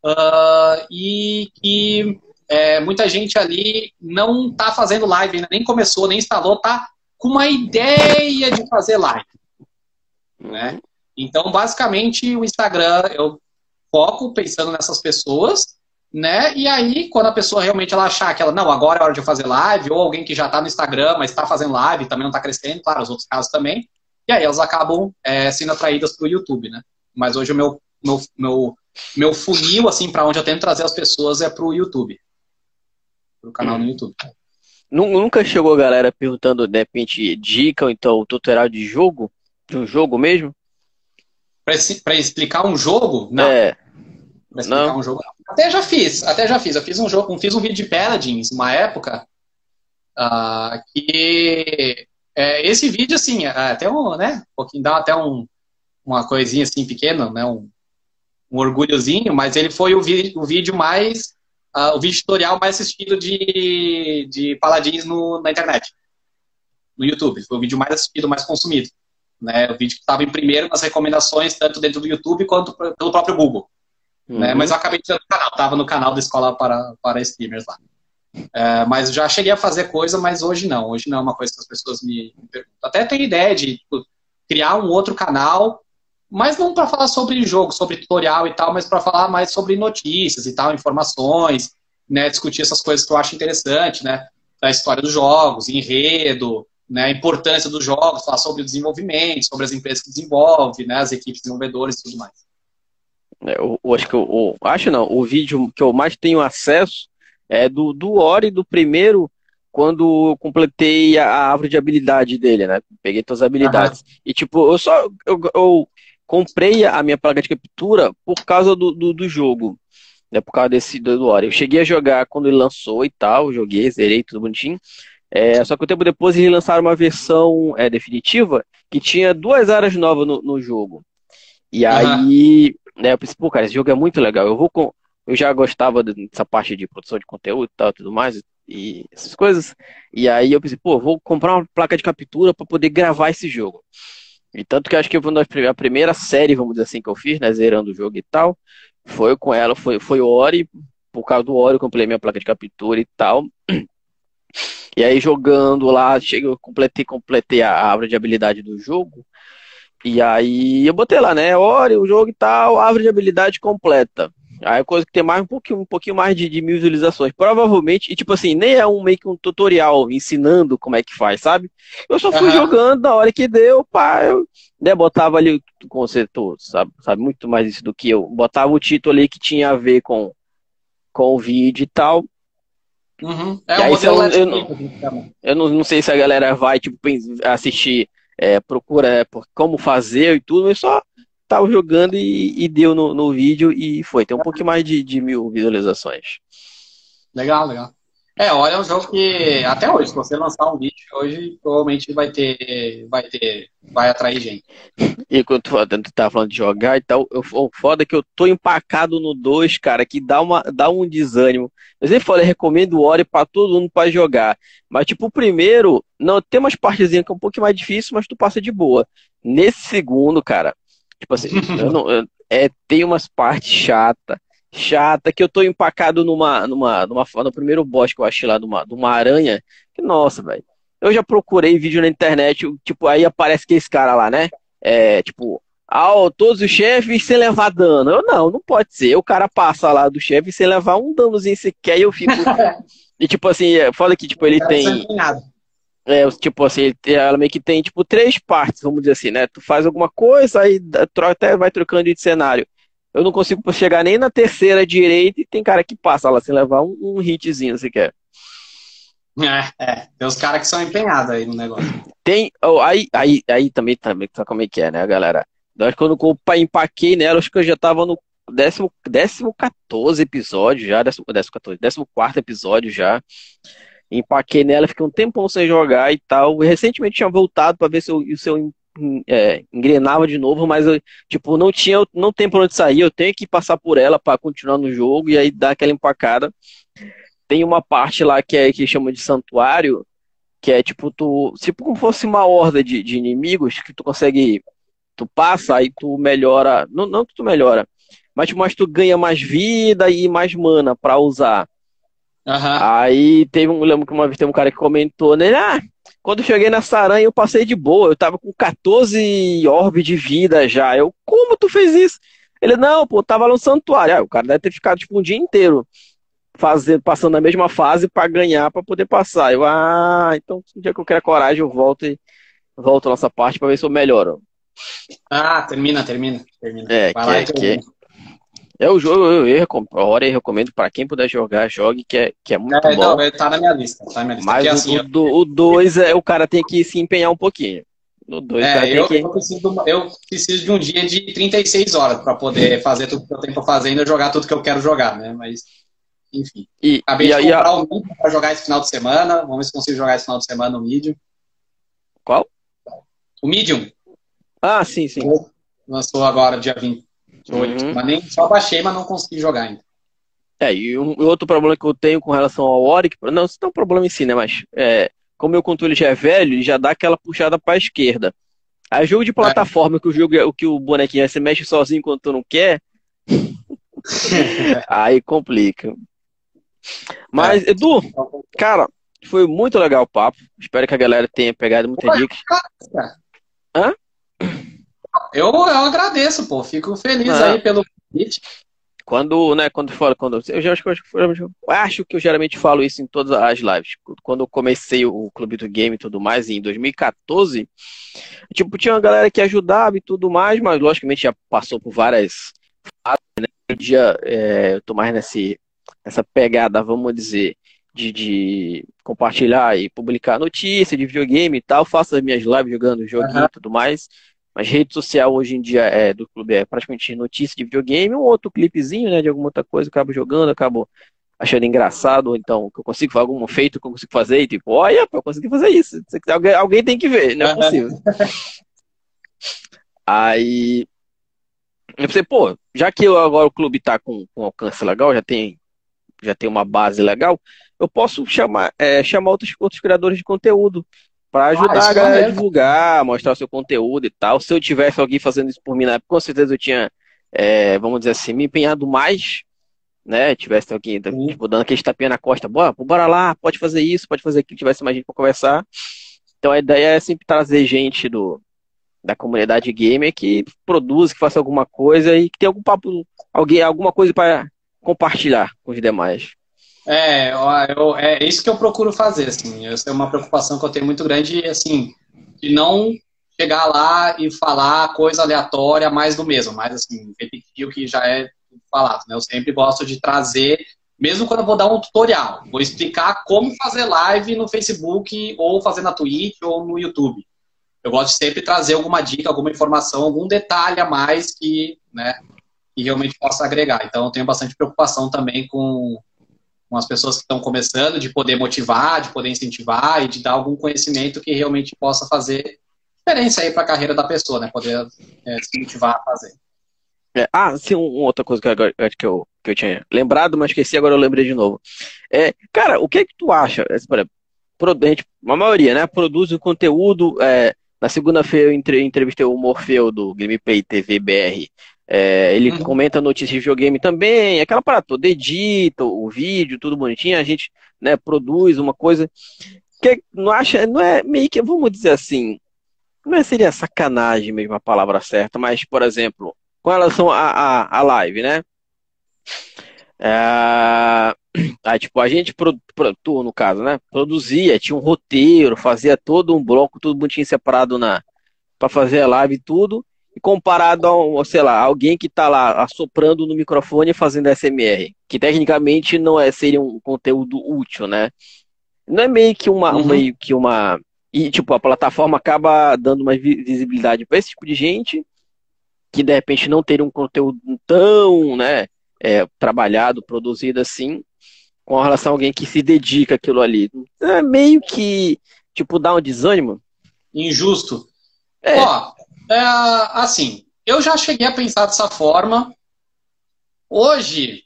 Speaker 3: Uh, e que é, muita gente ali não está fazendo live ainda, nem começou, nem instalou, tá com uma ideia de fazer live. Né? Então, basicamente, o Instagram eu foco pensando nessas pessoas, né? E aí, quando a pessoa realmente ela achar que ela, não, agora é hora de eu fazer live, ou alguém que já está no Instagram, mas está fazendo live, também não está crescendo, claro, os outros casos também, e aí elas acabam é, sendo atraídas para o YouTube, né? Mas hoje o meu, meu, meu, meu funil, assim, para onde eu tento trazer as pessoas é para o YouTube. Para o canal hum. no YouTube.
Speaker 2: Nunca chegou a galera perguntando, de repente, dica ou então tutorial de jogo? De um jogo mesmo?
Speaker 3: Para explicar um jogo? Não. É. Pra explicar não. um jogo, não. Até já fiz, até já fiz. Eu fiz um jogo, fiz um vídeo de Paladins, uma época, uh, que é, esse vídeo, assim, é, até um, né, um pouquinho, dá até um, uma coisinha assim pequena, né, um, um orgulhozinho, mas ele foi o, o vídeo mais uh, o vídeo tutorial mais assistido de, de paladins no, na internet. No YouTube. Foi o vídeo mais assistido, mais consumido. Né? O vídeo que estava em primeiro nas recomendações, tanto dentro do YouTube quanto pelo próprio Google. Né? Uhum. Né? Mas eu acabei de no canal, estava no canal da Escola para, para Streamers lá. É, mas já cheguei a fazer coisa, mas hoje não. Hoje não é uma coisa que as pessoas me, me perguntam. Até tenho ideia de tipo, criar um outro canal mas não para falar sobre jogo, sobre tutorial e tal, mas para falar mais sobre notícias e tal, informações, né, discutir essas coisas que eu acho interessante, né, da história dos jogos, enredo, né, a importância dos jogos, falar sobre o desenvolvimento, sobre as empresas que desenvolvem, né, as equipes desenvolvedoras e tudo mais.
Speaker 2: É, eu, eu acho que eu, eu, acho não, o vídeo que eu mais tenho acesso é do, do Ori, do primeiro, quando eu completei a árvore de habilidade dele, né? Peguei todas as habilidades. Uhum. E tipo, eu só eu, eu, comprei a minha placa de captura por causa do, do, do jogo. Né, por causa desse do Ori. Eu cheguei a jogar quando ele lançou e tal, joguei, zerei, tudo bonitinho. É, só que um tempo depois eles lançaram uma versão é, definitiva que tinha duas áreas novas no, no jogo. E uhum. aí, né, eu pensei, pô, cara, esse jogo é muito legal. Eu vou com. Eu já gostava dessa parte de produção de conteúdo e tal, tudo mais, e essas coisas. E aí eu pensei, pô, vou comprar uma placa de captura para poder gravar esse jogo. E tanto que acho que a primeira série, vamos dizer assim, que eu fiz, né, zerando o jogo e tal, foi com ela, foi, foi o Ori, por causa do Ori eu comprei minha placa de captura e tal. E aí jogando lá, cheguei, completei, completei a árvore de habilidade do jogo. E aí eu botei lá, né, Ori, o jogo e tal, árvore de habilidade completa. Aí é coisa que tem mais um pouquinho, um pouquinho mais de, de mil visualizações. Provavelmente, e tipo assim, nem é um meio que um tutorial ensinando como é que faz, sabe? Eu só fui uhum. jogando na hora que deu, pá, eu né, botava ali o conceito, sabe, sabe muito mais isso do que eu. Botava o título ali que tinha a ver com, com o vídeo e tal.
Speaker 3: Uhum. É um aí, eu,
Speaker 2: eu, não, eu não, não sei se a galera vai tipo, assistir, é, procura é, como fazer e tudo, mas só tava jogando e, e deu no, no, vídeo e foi. Tem um pouquinho mais de, de mil visualizações.
Speaker 3: Legal, legal. É, olha, é um jogo que até hoje, se você lançar um vídeo hoje, provavelmente vai ter, vai ter, vai atrair gente.
Speaker 2: E quando tu tá falando de jogar e tal, eu, o foda é que eu tô empacado no 2, cara, que dá, uma, dá um desânimo. Eu sempre falei, recomendo o Ori pra todo mundo pra jogar. Mas, tipo, o primeiro, não, tem umas partezinhas que é um pouco mais difícil, mas tu passa de boa. Nesse segundo, cara, Tipo assim, eu não, eu, é, tem umas partes chata, chata, que eu tô empacado numa, numa, numa, no primeiro boss que eu achei lá, de uma, de uma aranha, que, nossa, velho. Eu já procurei vídeo na internet, tipo, aí aparece que esse cara lá, né? É, tipo, ao, todos os chefes sem levar dano. Eu, não, não pode ser. O cara passa lá do chefe sem levar um danozinho sequer e eu fico... e, tipo assim, é, foda que, tipo, ele tem... É, tipo assim, ela meio que tem, tipo, três partes, vamos dizer assim, né? Tu faz alguma coisa, aí até vai trocando de cenário. Eu não consigo chegar nem na terceira direita e tem cara que passa lá sem levar um, um hitzinho sequer.
Speaker 3: É, é. Tem os caras que são empenhados aí no negócio.
Speaker 2: Tem. Oh, aí, aí, aí também, também, sabe como é que é, né, galera? Eu acho que quando eu empaquei nela, acho que eu já tava no décimo, décimo 14 episódio já, décimo, décimo, 14, décimo quarto episódio já empaquei nela, fiquei um tempão sem jogar e tal. recentemente tinha voltado para ver se eu, se eu é, engrenava de novo, mas eu, tipo, não tinha, não tem pra onde sair, eu tenho que passar por ela para continuar no jogo e aí dar aquela empacada. Tem uma parte lá que é que chama de santuário, que é tipo, tu, tipo como fosse uma horda de, de inimigos que tu consegue, tu passa, aí tu melhora, não, não que tu melhora, mas, tipo, mas tu ganha mais vida e mais mana para usar. Uhum. Aí teve um, lembro que uma vez teve um cara que comentou, né? Ah, quando cheguei nessa aranha eu passei de boa, eu tava com 14 orbes de vida já. Eu, como tu fez isso? Ele, não, pô, tava no santuário. Ah, o cara deve ter ficado tipo um dia inteiro fazer, passando a mesma fase para ganhar, para poder passar. Eu, ah, então um dia que eu quero coragem, eu volto e volto a nossa parte para ver se eu melhoro.
Speaker 3: Ah, termina, termina, termina.
Speaker 2: É, Vai que, é, que, é o jogo, eu, eu, hora eu recomendo para quem puder jogar, jogue, que é, que é muito é, bom.
Speaker 3: Não, tá na minha lista, tá na minha lista.
Speaker 2: Mas assim, o 2 eu... é, o cara tem que se empenhar um pouquinho.
Speaker 3: No 2 é, eu, que... eu, preciso, eu preciso de um dia de 36 horas para poder fazer tudo que eu tenho pra fazer e jogar tudo que eu quero jogar, né? Mas, enfim. E, Acabei e, de comprar a... o Medium pra jogar esse final de semana. Vamos ver se consigo jogar esse final de semana no Medium.
Speaker 2: Qual?
Speaker 3: O Medium.
Speaker 2: Ah, sim, sim.
Speaker 3: Lançou agora, dia 20. Uhum. Mas nem só baixei, mas não consegui jogar ainda.
Speaker 2: É, e um, outro problema que eu tenho com relação ao Oric, não, isso não é um problema em si, né? Mas é, como meu controle já é velho, ele já dá aquela puxada para a esquerda. Aí jogo de plataforma, é. que o jogo o que o bonequinho você mexe sozinho quando tu não quer, aí complica. Mas, é. Edu, cara, foi muito legal o papo. Espero que a galera tenha pegado muita dica.
Speaker 3: Hã? Eu, eu agradeço, pô. Fico feliz ah. aí pelo convite.
Speaker 2: Quando, né, quando fala, quando eu já acho que eu, acho que eu geralmente falo isso em todas as lives. Quando eu comecei o Clube do Game e tudo mais em 2014, tipo, tinha uma galera que ajudava e tudo mais, mas logicamente já passou por várias fases, né? Um dia é, eu tô mais nesse, nessa pegada, vamos dizer, de, de, compartilhar e publicar notícia de videogame e tal, faço as minhas lives jogando joguinho uhum. e tudo mais. Mas rede social hoje em dia é, do clube é praticamente notícia de videogame, um outro clipezinho, né, de alguma outra coisa, acabo jogando, acabo achando engraçado, ou então que eu consigo fazer algum feito que eu consigo fazer, e tipo, olha, eu consegui fazer isso. Alguém, alguém tem que ver, não é possível. Aí eu pensei, pô, já que eu, agora o clube tá com, com alcance legal, já tem, já tem uma base legal, eu posso chamar, é, chamar outros, outros criadores de conteúdo para ajudar ah, a galera a divulgar, mostrar o seu conteúdo e tal. Se eu tivesse alguém fazendo isso por mim na época, com certeza eu tinha, é, vamos dizer assim, me empenhado mais, né? Tivesse alguém tipo, dando aquele tapinha na costa, bora, bora lá, pode fazer isso, pode fazer aquilo, tivesse mais gente para conversar. Então a ideia é sempre trazer gente do, da comunidade gamer que produza, que faça alguma coisa e que tenha algum papo, alguém, alguma coisa para compartilhar com os demais.
Speaker 3: É, eu, é isso que eu procuro fazer, assim. Essa é uma preocupação que eu tenho muito grande, assim, de não chegar lá e falar coisa aleatória mais do mesmo, mas assim, repetir o que já é falado, né? Eu sempre gosto de trazer, mesmo quando eu vou dar um tutorial, vou explicar como fazer live no Facebook, ou fazer na Twitch, ou no YouTube. Eu gosto de sempre trazer alguma dica, alguma informação, algum detalhe a mais que, né, que realmente possa agregar. Então, eu tenho bastante preocupação também com com as pessoas que estão começando, de poder motivar, de poder incentivar e de dar algum conhecimento que realmente possa fazer diferença aí para a carreira da pessoa, né? Poder é, se motivar a fazer.
Speaker 2: É, ah, sim, uma outra coisa que, agora, que, eu, que eu tinha lembrado, mas esqueci, agora eu lembrei de novo. É, cara, o que é que tu acha? É, a a maioria, né, produz o conteúdo. É, na segunda-feira eu entrevistei o Morfeu do Gameplay TV BR. É, ele uhum. comenta notícias de videogame também, aquela parada toda, edita o vídeo, tudo bonitinho, a gente né, produz uma coisa que não acha, não é meio que, vamos dizer assim, não é, seria sacanagem mesmo a palavra certa, mas, por exemplo, com relação à a, a, live, né? É, aí, tipo, a gente, tu, no caso, né? Produzia, tinha um roteiro, fazia todo um bloco, tudo bonitinho separado na para fazer a live e tudo comparado a, sei lá, alguém que está lá assoprando no microfone fazendo SMR, que tecnicamente não é seria um conteúdo útil, né? Não é meio que uma, uhum. meio que uma e tipo a plataforma acaba dando mais visibilidade para esse tipo de gente que de repente não teria um conteúdo tão, né, é, trabalhado, produzido assim, com relação a alguém que se dedica àquilo ali. É meio que tipo dá um desânimo.
Speaker 3: Injusto. É. Ó, é, assim, eu já cheguei a pensar dessa forma. Hoje,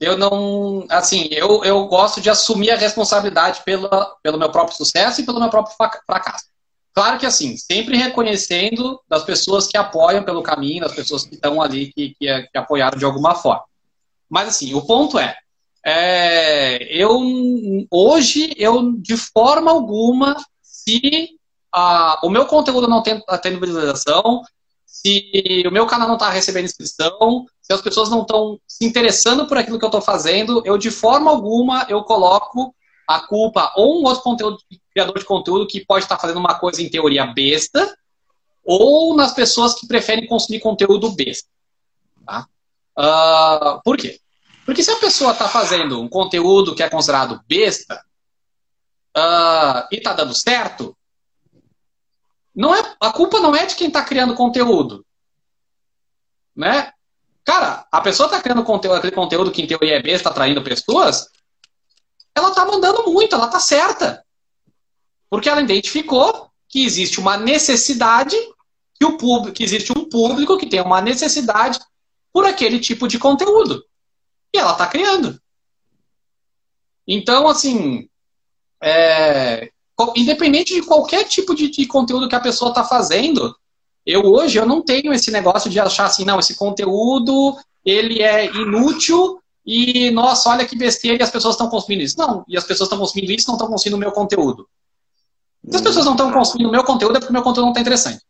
Speaker 3: eu não. Assim, eu, eu gosto de assumir a responsabilidade pela, pelo meu próprio sucesso e pelo meu próprio fracasso. Claro que, assim, sempre reconhecendo das pessoas que apoiam pelo caminho, das pessoas que estão ali, que, que, que apoiaram de alguma forma. Mas, assim, o ponto é, é, eu hoje eu de forma alguma se a, o meu conteúdo não tem tá tendo visualização se o meu canal não está recebendo inscrição se as pessoas não estão se interessando por aquilo que eu estou fazendo eu de forma alguma eu coloco a culpa ou um outro conteúdo criador de conteúdo que pode estar tá fazendo uma coisa em teoria besta ou nas pessoas que preferem consumir conteúdo besta tá? Uh, por quê porque se a pessoa está fazendo um conteúdo que é considerado besta uh, e está dando certo, não é, a culpa não é de quem está criando conteúdo. Né? Cara, a pessoa está criando conteúdo, aquele conteúdo que em teoria é besta, atraindo pessoas, ela está mandando muito, ela está certa. Porque ela identificou que existe uma necessidade, que, o público, que existe um público que tem uma necessidade por aquele tipo de conteúdo. E ela está criando. Então, assim, é, independente de qualquer tipo de, de conteúdo que a pessoa está fazendo, eu hoje eu não tenho esse negócio de achar assim, não, esse conteúdo ele é inútil e, nossa, olha que besteira e as pessoas estão consumindo isso. Não, e as pessoas estão consumindo isso não estão consumindo o meu conteúdo. Se as pessoas não estão consumindo o meu conteúdo, é porque o meu conteúdo não está interessante.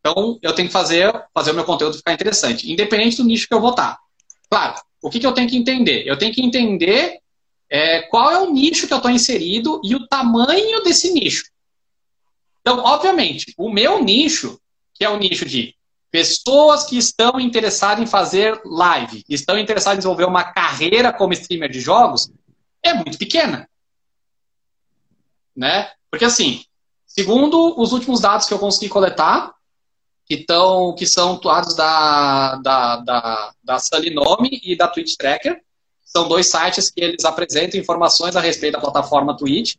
Speaker 3: Então, eu tenho que fazer, fazer o meu conteúdo ficar interessante, independente do nicho que eu vou estar. Claro, o que, que eu tenho que entender? Eu tenho que entender é, qual é o nicho que eu estou inserido e o tamanho desse nicho. Então, obviamente, o meu nicho, que é o nicho de pessoas que estão interessadas em fazer live, estão interessadas em desenvolver uma carreira como streamer de jogos, é muito pequena. Né? Porque assim, segundo os últimos dados que eu consegui coletar, que, tão, que são atuados da, da, da, da Salinome e da Twitch Tracker. São dois sites que eles apresentam informações a respeito da plataforma Twitch.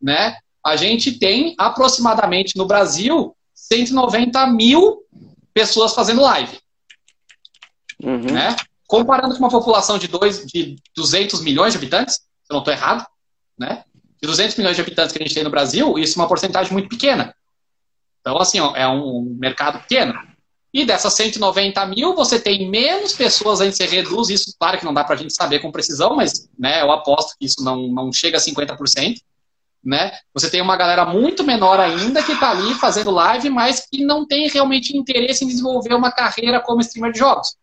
Speaker 3: Né? A gente tem aproximadamente no Brasil 190 mil pessoas fazendo live. Uhum. Né? Comparando com uma população de, dois, de 200 milhões de habitantes, se eu não estou errado, né? de 200 milhões de habitantes que a gente tem no Brasil, isso é uma porcentagem muito pequena. Então, assim, ó, é um mercado pequeno. E dessas 190 mil, você tem menos pessoas, aí você reduz isso, claro que não dá para a gente saber com precisão, mas né, eu aposto que isso não, não chega a 50%. Né? Você tem uma galera muito menor ainda que está ali fazendo live, mas que não tem realmente interesse em desenvolver uma carreira como streamer de jogos.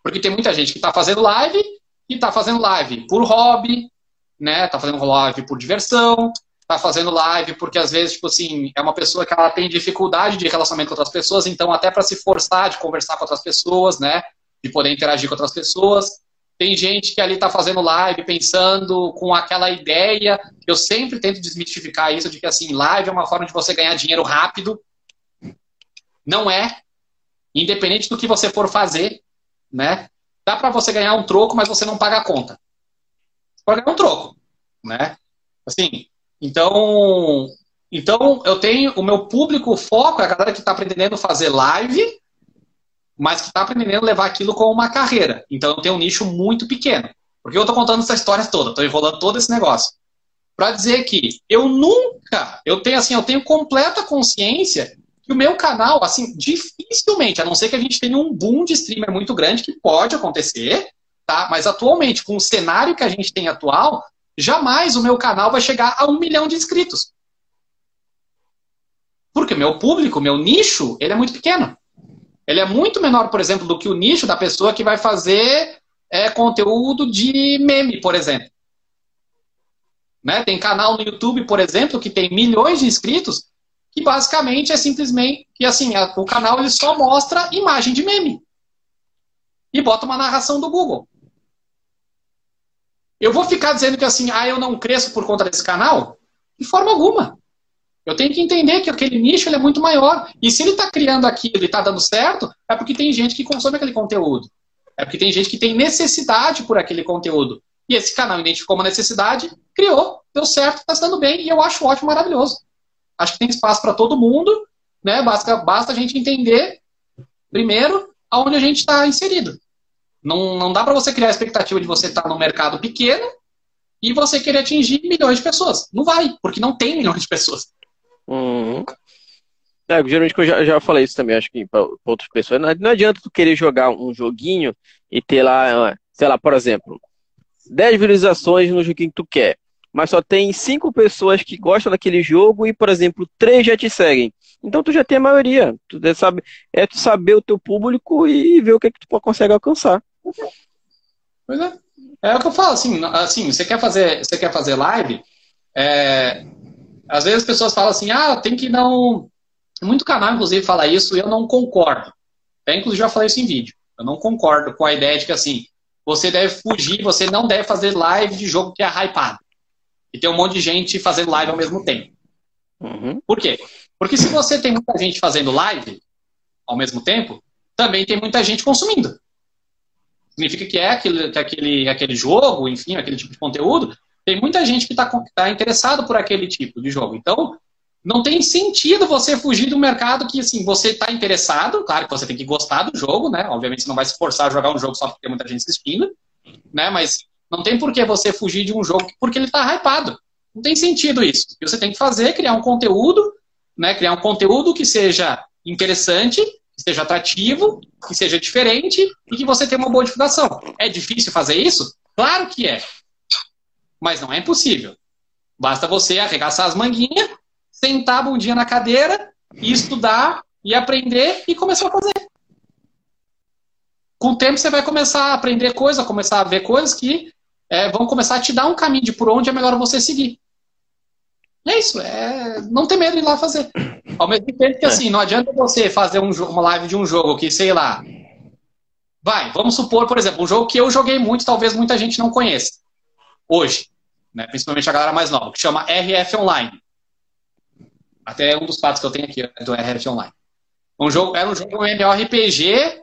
Speaker 3: Porque tem muita gente que está fazendo live e está fazendo live por hobby, né? Está fazendo live por diversão, tá fazendo live, porque às vezes, tipo assim, é uma pessoa que ela tem dificuldade de relacionamento com outras pessoas, então até para se forçar de conversar com outras pessoas, né? De poder interagir com outras pessoas. Tem gente que ali tá fazendo live pensando com aquela ideia. Eu sempre tento desmistificar isso de que assim, live é uma forma de você ganhar dinheiro rápido. Não é. Independente do que você for fazer, né? Dá para você ganhar um troco, mas você não paga a conta. pode ganhar um troco, né? Assim, então, então eu tenho o meu público o foco é a galera que está aprendendo a fazer live, mas que está aprendendo a levar aquilo como uma carreira. Então eu tenho um nicho muito pequeno. Porque eu estou contando essa história toda, estou enrolando todo esse negócio. Para dizer que eu nunca, eu tenho assim, eu tenho completa consciência que o meu canal, assim, dificilmente, a não ser que a gente tenha um boom de streamer muito grande, que pode acontecer, tá? Mas atualmente, com o cenário que a gente tem atual, jamais o meu canal vai chegar a um milhão de inscritos. Porque meu público, meu nicho, ele é muito pequeno. Ele é muito menor, por exemplo, do que o nicho da pessoa que vai fazer é, conteúdo de meme, por exemplo. Né? Tem canal no YouTube, por exemplo, que tem milhões de inscritos, que basicamente é simplesmente que assim, o canal ele só mostra imagem de meme. E bota uma narração do Google. Eu vou ficar dizendo que assim, ah, eu não cresço por conta desse canal? De forma alguma. Eu tenho que entender que aquele nicho é muito maior. E se ele está criando aquilo e está dando certo, é porque tem gente que consome aquele conteúdo. É porque tem gente que tem necessidade por aquele conteúdo. E esse canal identificou uma necessidade, criou, deu certo, está se dando bem, e eu acho ótimo, maravilhoso. Acho que tem espaço para todo mundo, né? Basta, basta a gente entender, primeiro, aonde a gente está inserido. Não, não dá para você criar a expectativa de você estar tá no mercado pequeno e você querer atingir milhões de pessoas. Não vai, porque não tem milhões de pessoas.
Speaker 2: Uhum. É, geralmente eu já, já falei isso também, acho que para outras pessoas. Não, não adianta tu querer jogar um joguinho e ter lá, sei lá, por exemplo, 10 visualizações no joguinho que tu quer, mas só tem 5 pessoas que gostam daquele jogo e, por exemplo, 3 já te seguem. Então tu já tem a maioria. Tu sabe, é tu saber o teu público e ver o que, é que tu consegue alcançar.
Speaker 3: Pois é. É o que eu falo, assim, assim você quer fazer, você quer fazer live, é, às vezes as pessoas falam assim, ah, tem que não. Muito canal, inclusive, fala isso e eu não concordo. Até, inclusive, já falei isso em vídeo. Eu não concordo com a ideia de que, assim, você deve fugir, você não deve fazer live de jogo que é hypado. E tem um monte de gente fazendo live ao mesmo tempo. Uhum. Por quê? Porque se você tem muita gente fazendo live ao mesmo tempo, também tem muita gente consumindo. Significa que é aquele, que aquele, aquele jogo, enfim, aquele tipo de conteúdo, tem muita gente que está tá interessado por aquele tipo de jogo. Então, não tem sentido você fugir do mercado que, assim, você está interessado, claro que você tem que gostar do jogo, né? Obviamente você não vai se forçar a jogar um jogo só porque tem muita gente assistindo, né? Mas não tem por que você fugir de um jogo porque ele está hypado. Não tem sentido isso. O que você tem que fazer é criar um conteúdo, né? Criar um conteúdo que seja interessante, seja atrativo, que seja diferente e que você tenha uma boa divulgação. É difícil fazer isso? Claro que é. Mas não é impossível. Basta você arregaçar as manguinhas, sentar a bundinha na cadeira e estudar e aprender e começar a fazer. Com o tempo você vai começar a aprender coisas, começar a ver coisas que é, vão começar a te dar um caminho de por onde é melhor você seguir. É isso, é não ter medo de ir lá fazer. Ao mesmo tempo que é. assim, não adianta você fazer um, uma live de um jogo que, sei lá. Vai, vamos supor, por exemplo, um jogo que eu joguei muito, talvez muita gente não conheça. Hoje. Né, principalmente a galera mais nova, que chama RF Online. Até um dos fatos que eu tenho aqui é do RF Online. Um jogo, era um jogo MMORPG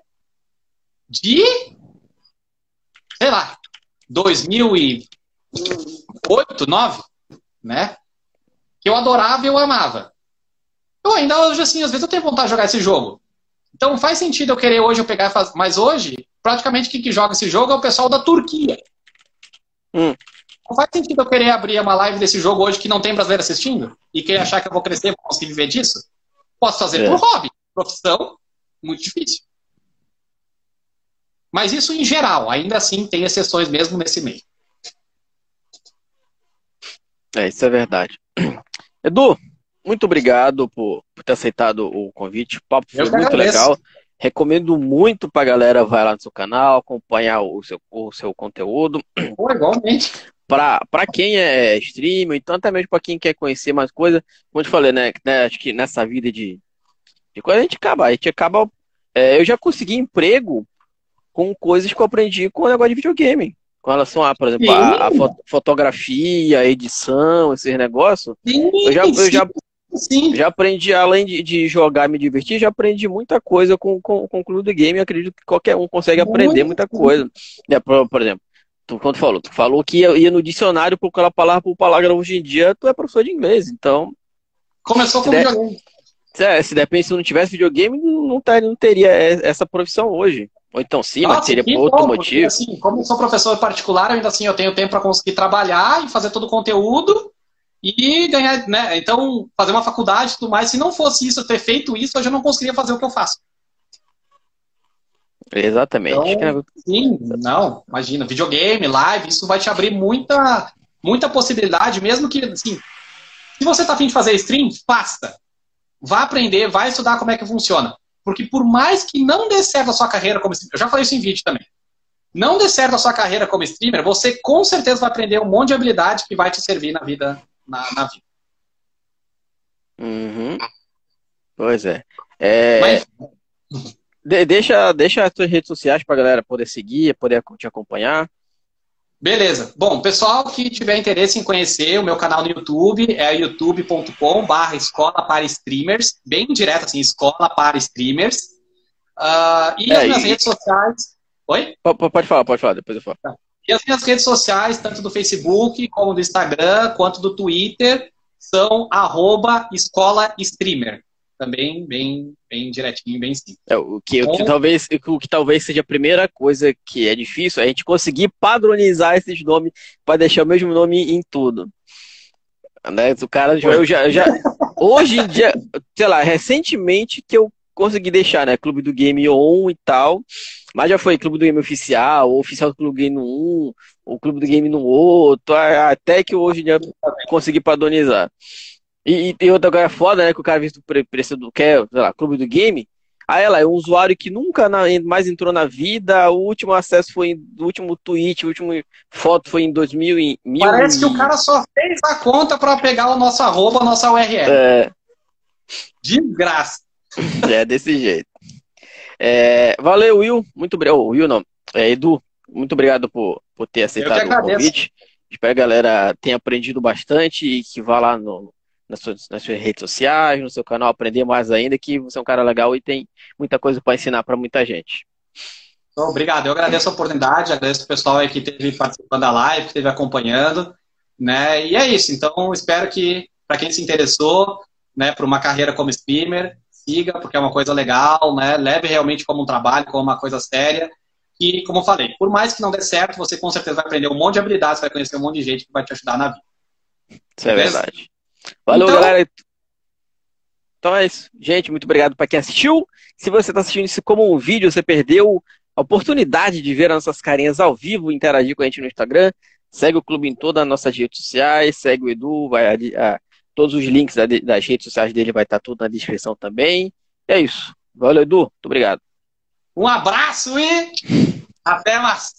Speaker 3: de. sei lá. 2008, 2009, né? que eu adorava e eu amava. Eu ainda hoje, assim, às vezes eu tenho vontade de jogar esse jogo. Então faz sentido eu querer hoje eu pegar. Mas hoje, praticamente quem que joga esse jogo é o pessoal da Turquia. Hum. Não faz sentido eu querer abrir uma live desse jogo hoje que não tem brasileiro assistindo e querer achar que eu vou crescer, vou conseguir viver disso. Posso fazer é. por hobby, profissão, muito difícil. Mas isso em geral, ainda assim tem exceções mesmo nesse meio.
Speaker 2: É, isso é verdade. Edu, muito obrigado por, por ter aceitado o convite. O papo foi muito legal. Recomendo muito pra galera vai lá no seu canal, acompanhar o seu, o seu conteúdo.
Speaker 3: Pô, igualmente.
Speaker 2: Pra, pra quem é streamer, então até mesmo pra quem quer conhecer mais coisa, como eu te falei, né, né? Acho que nessa vida de, de coisa a gente acaba, a gente acaba. É, eu já consegui emprego com coisas que eu aprendi com o negócio de videogame com relação a, por exemplo, a, a, fotografia, a edição, esses negócios, sim, eu já, eu já, sim. já aprendi, além de, de, jogar e me divertir, já aprendi muita coisa com, com, com o Clube do Game. acredito que qualquer um consegue aprender muita coisa. É, por, por, exemplo, tu, quando tu falou, tu falou que ia, ia no dicionário procurar palavra por palavra hoje em dia, tu é professor de inglês, então.
Speaker 3: Começou com videogame.
Speaker 2: É, se depende, se não tivesse videogame, não, tá, não teria essa profissão hoje. Ou então sim, Nossa, mas seria por outro bom, motivo. Porque,
Speaker 3: assim, como eu sou professor particular, ainda assim eu tenho tempo para conseguir trabalhar e fazer todo o conteúdo e ganhar, né? Então, fazer uma faculdade e tudo mais. Se não fosse isso, ter feito isso, hoje eu não conseguiria fazer o que eu faço.
Speaker 2: Exatamente.
Speaker 3: Então, sim, não, imagina, videogame, live, isso vai te abrir muita, muita possibilidade, mesmo que, assim, se você tá afim de fazer stream, faça. Vá aprender, vai estudar como é que funciona. Porque por mais que não dê certo a sua carreira como streamer, eu já falei isso em vídeo também. Não dê certo a sua carreira como streamer, você com certeza vai aprender um monte de habilidade que vai te servir na vida. Na, na vida.
Speaker 2: Uhum. Pois é. é... Mas... De, deixa, deixa as suas redes sociais para a galera poder seguir, poder te acompanhar.
Speaker 3: Beleza. Bom, pessoal que tiver interesse em conhecer o meu canal no YouTube é youtube.com barra escola para streamers, bem direto assim, escola para streamers. Uh, e é, as minhas e... redes sociais. Oi?
Speaker 2: Pode falar, pode falar, depois eu falo.
Speaker 3: Tá. E as minhas redes sociais, tanto do Facebook, como do Instagram, quanto do Twitter, são arroba escola streamer. Também bem, bem direitinho, bem simples.
Speaker 2: É, o, que, o, que então talvez, o que talvez seja a primeira coisa que é difícil é a gente conseguir padronizar esses nomes para deixar o mesmo nome em tudo. Né? O cara eu já, já hoje em dia, sei lá, recentemente que eu consegui deixar, né? Clube do Game On e tal. Mas já foi Clube do Game Oficial, ou Oficial do Clube do Game no 1, o Clube do Game no outro, até que hoje já consegui padronizar. E, e outra coisa foda, né? Que o cara visto o preço do que é, sei lá, Clube do Game. Aí ela é um usuário que nunca mais entrou na vida. O último acesso foi o último tweet, a última foto foi em 2000 e
Speaker 3: Parece que o cara só fez a conta para pegar o nosso arroba, a nossa URL. É. Desgraça.
Speaker 2: É desse jeito. É, valeu, Will. Muito obrigado. Oh, Will não. É, Edu, muito obrigado por, por ter aceitado o convite. Espero que a galera tenha aprendido bastante e que vá lá no, nas, suas, nas suas redes sociais, no seu canal, aprender mais ainda, que você é um cara legal e tem muita coisa para ensinar para muita gente.
Speaker 3: Obrigado, eu agradeço a oportunidade, agradeço o pessoal aí que esteve participando da live, que esteve acompanhando, né? E é isso. Então, espero que para quem se interessou, né, para uma carreira como streamer, siga, porque é uma coisa legal, né? Leve realmente como um trabalho, como uma coisa séria. E, como eu falei, por mais que não dê certo, você com certeza vai aprender um monte de habilidades, vai conhecer um monte de gente que vai te ajudar na vida.
Speaker 2: Isso é verdade. Valeu, então... galera. Então é isso. Gente, muito obrigado para quem assistiu. Se você está assistindo isso como um vídeo, você perdeu a oportunidade de ver as nossas carinhas ao vivo, interagir com a gente no Instagram. Segue o clube em todas as nossas redes sociais, segue o Edu, vai a, a, todos os links das redes sociais dele vai estar tudo na descrição também. E é isso. Valeu, Edu. Muito obrigado.
Speaker 3: Um abraço e até mais.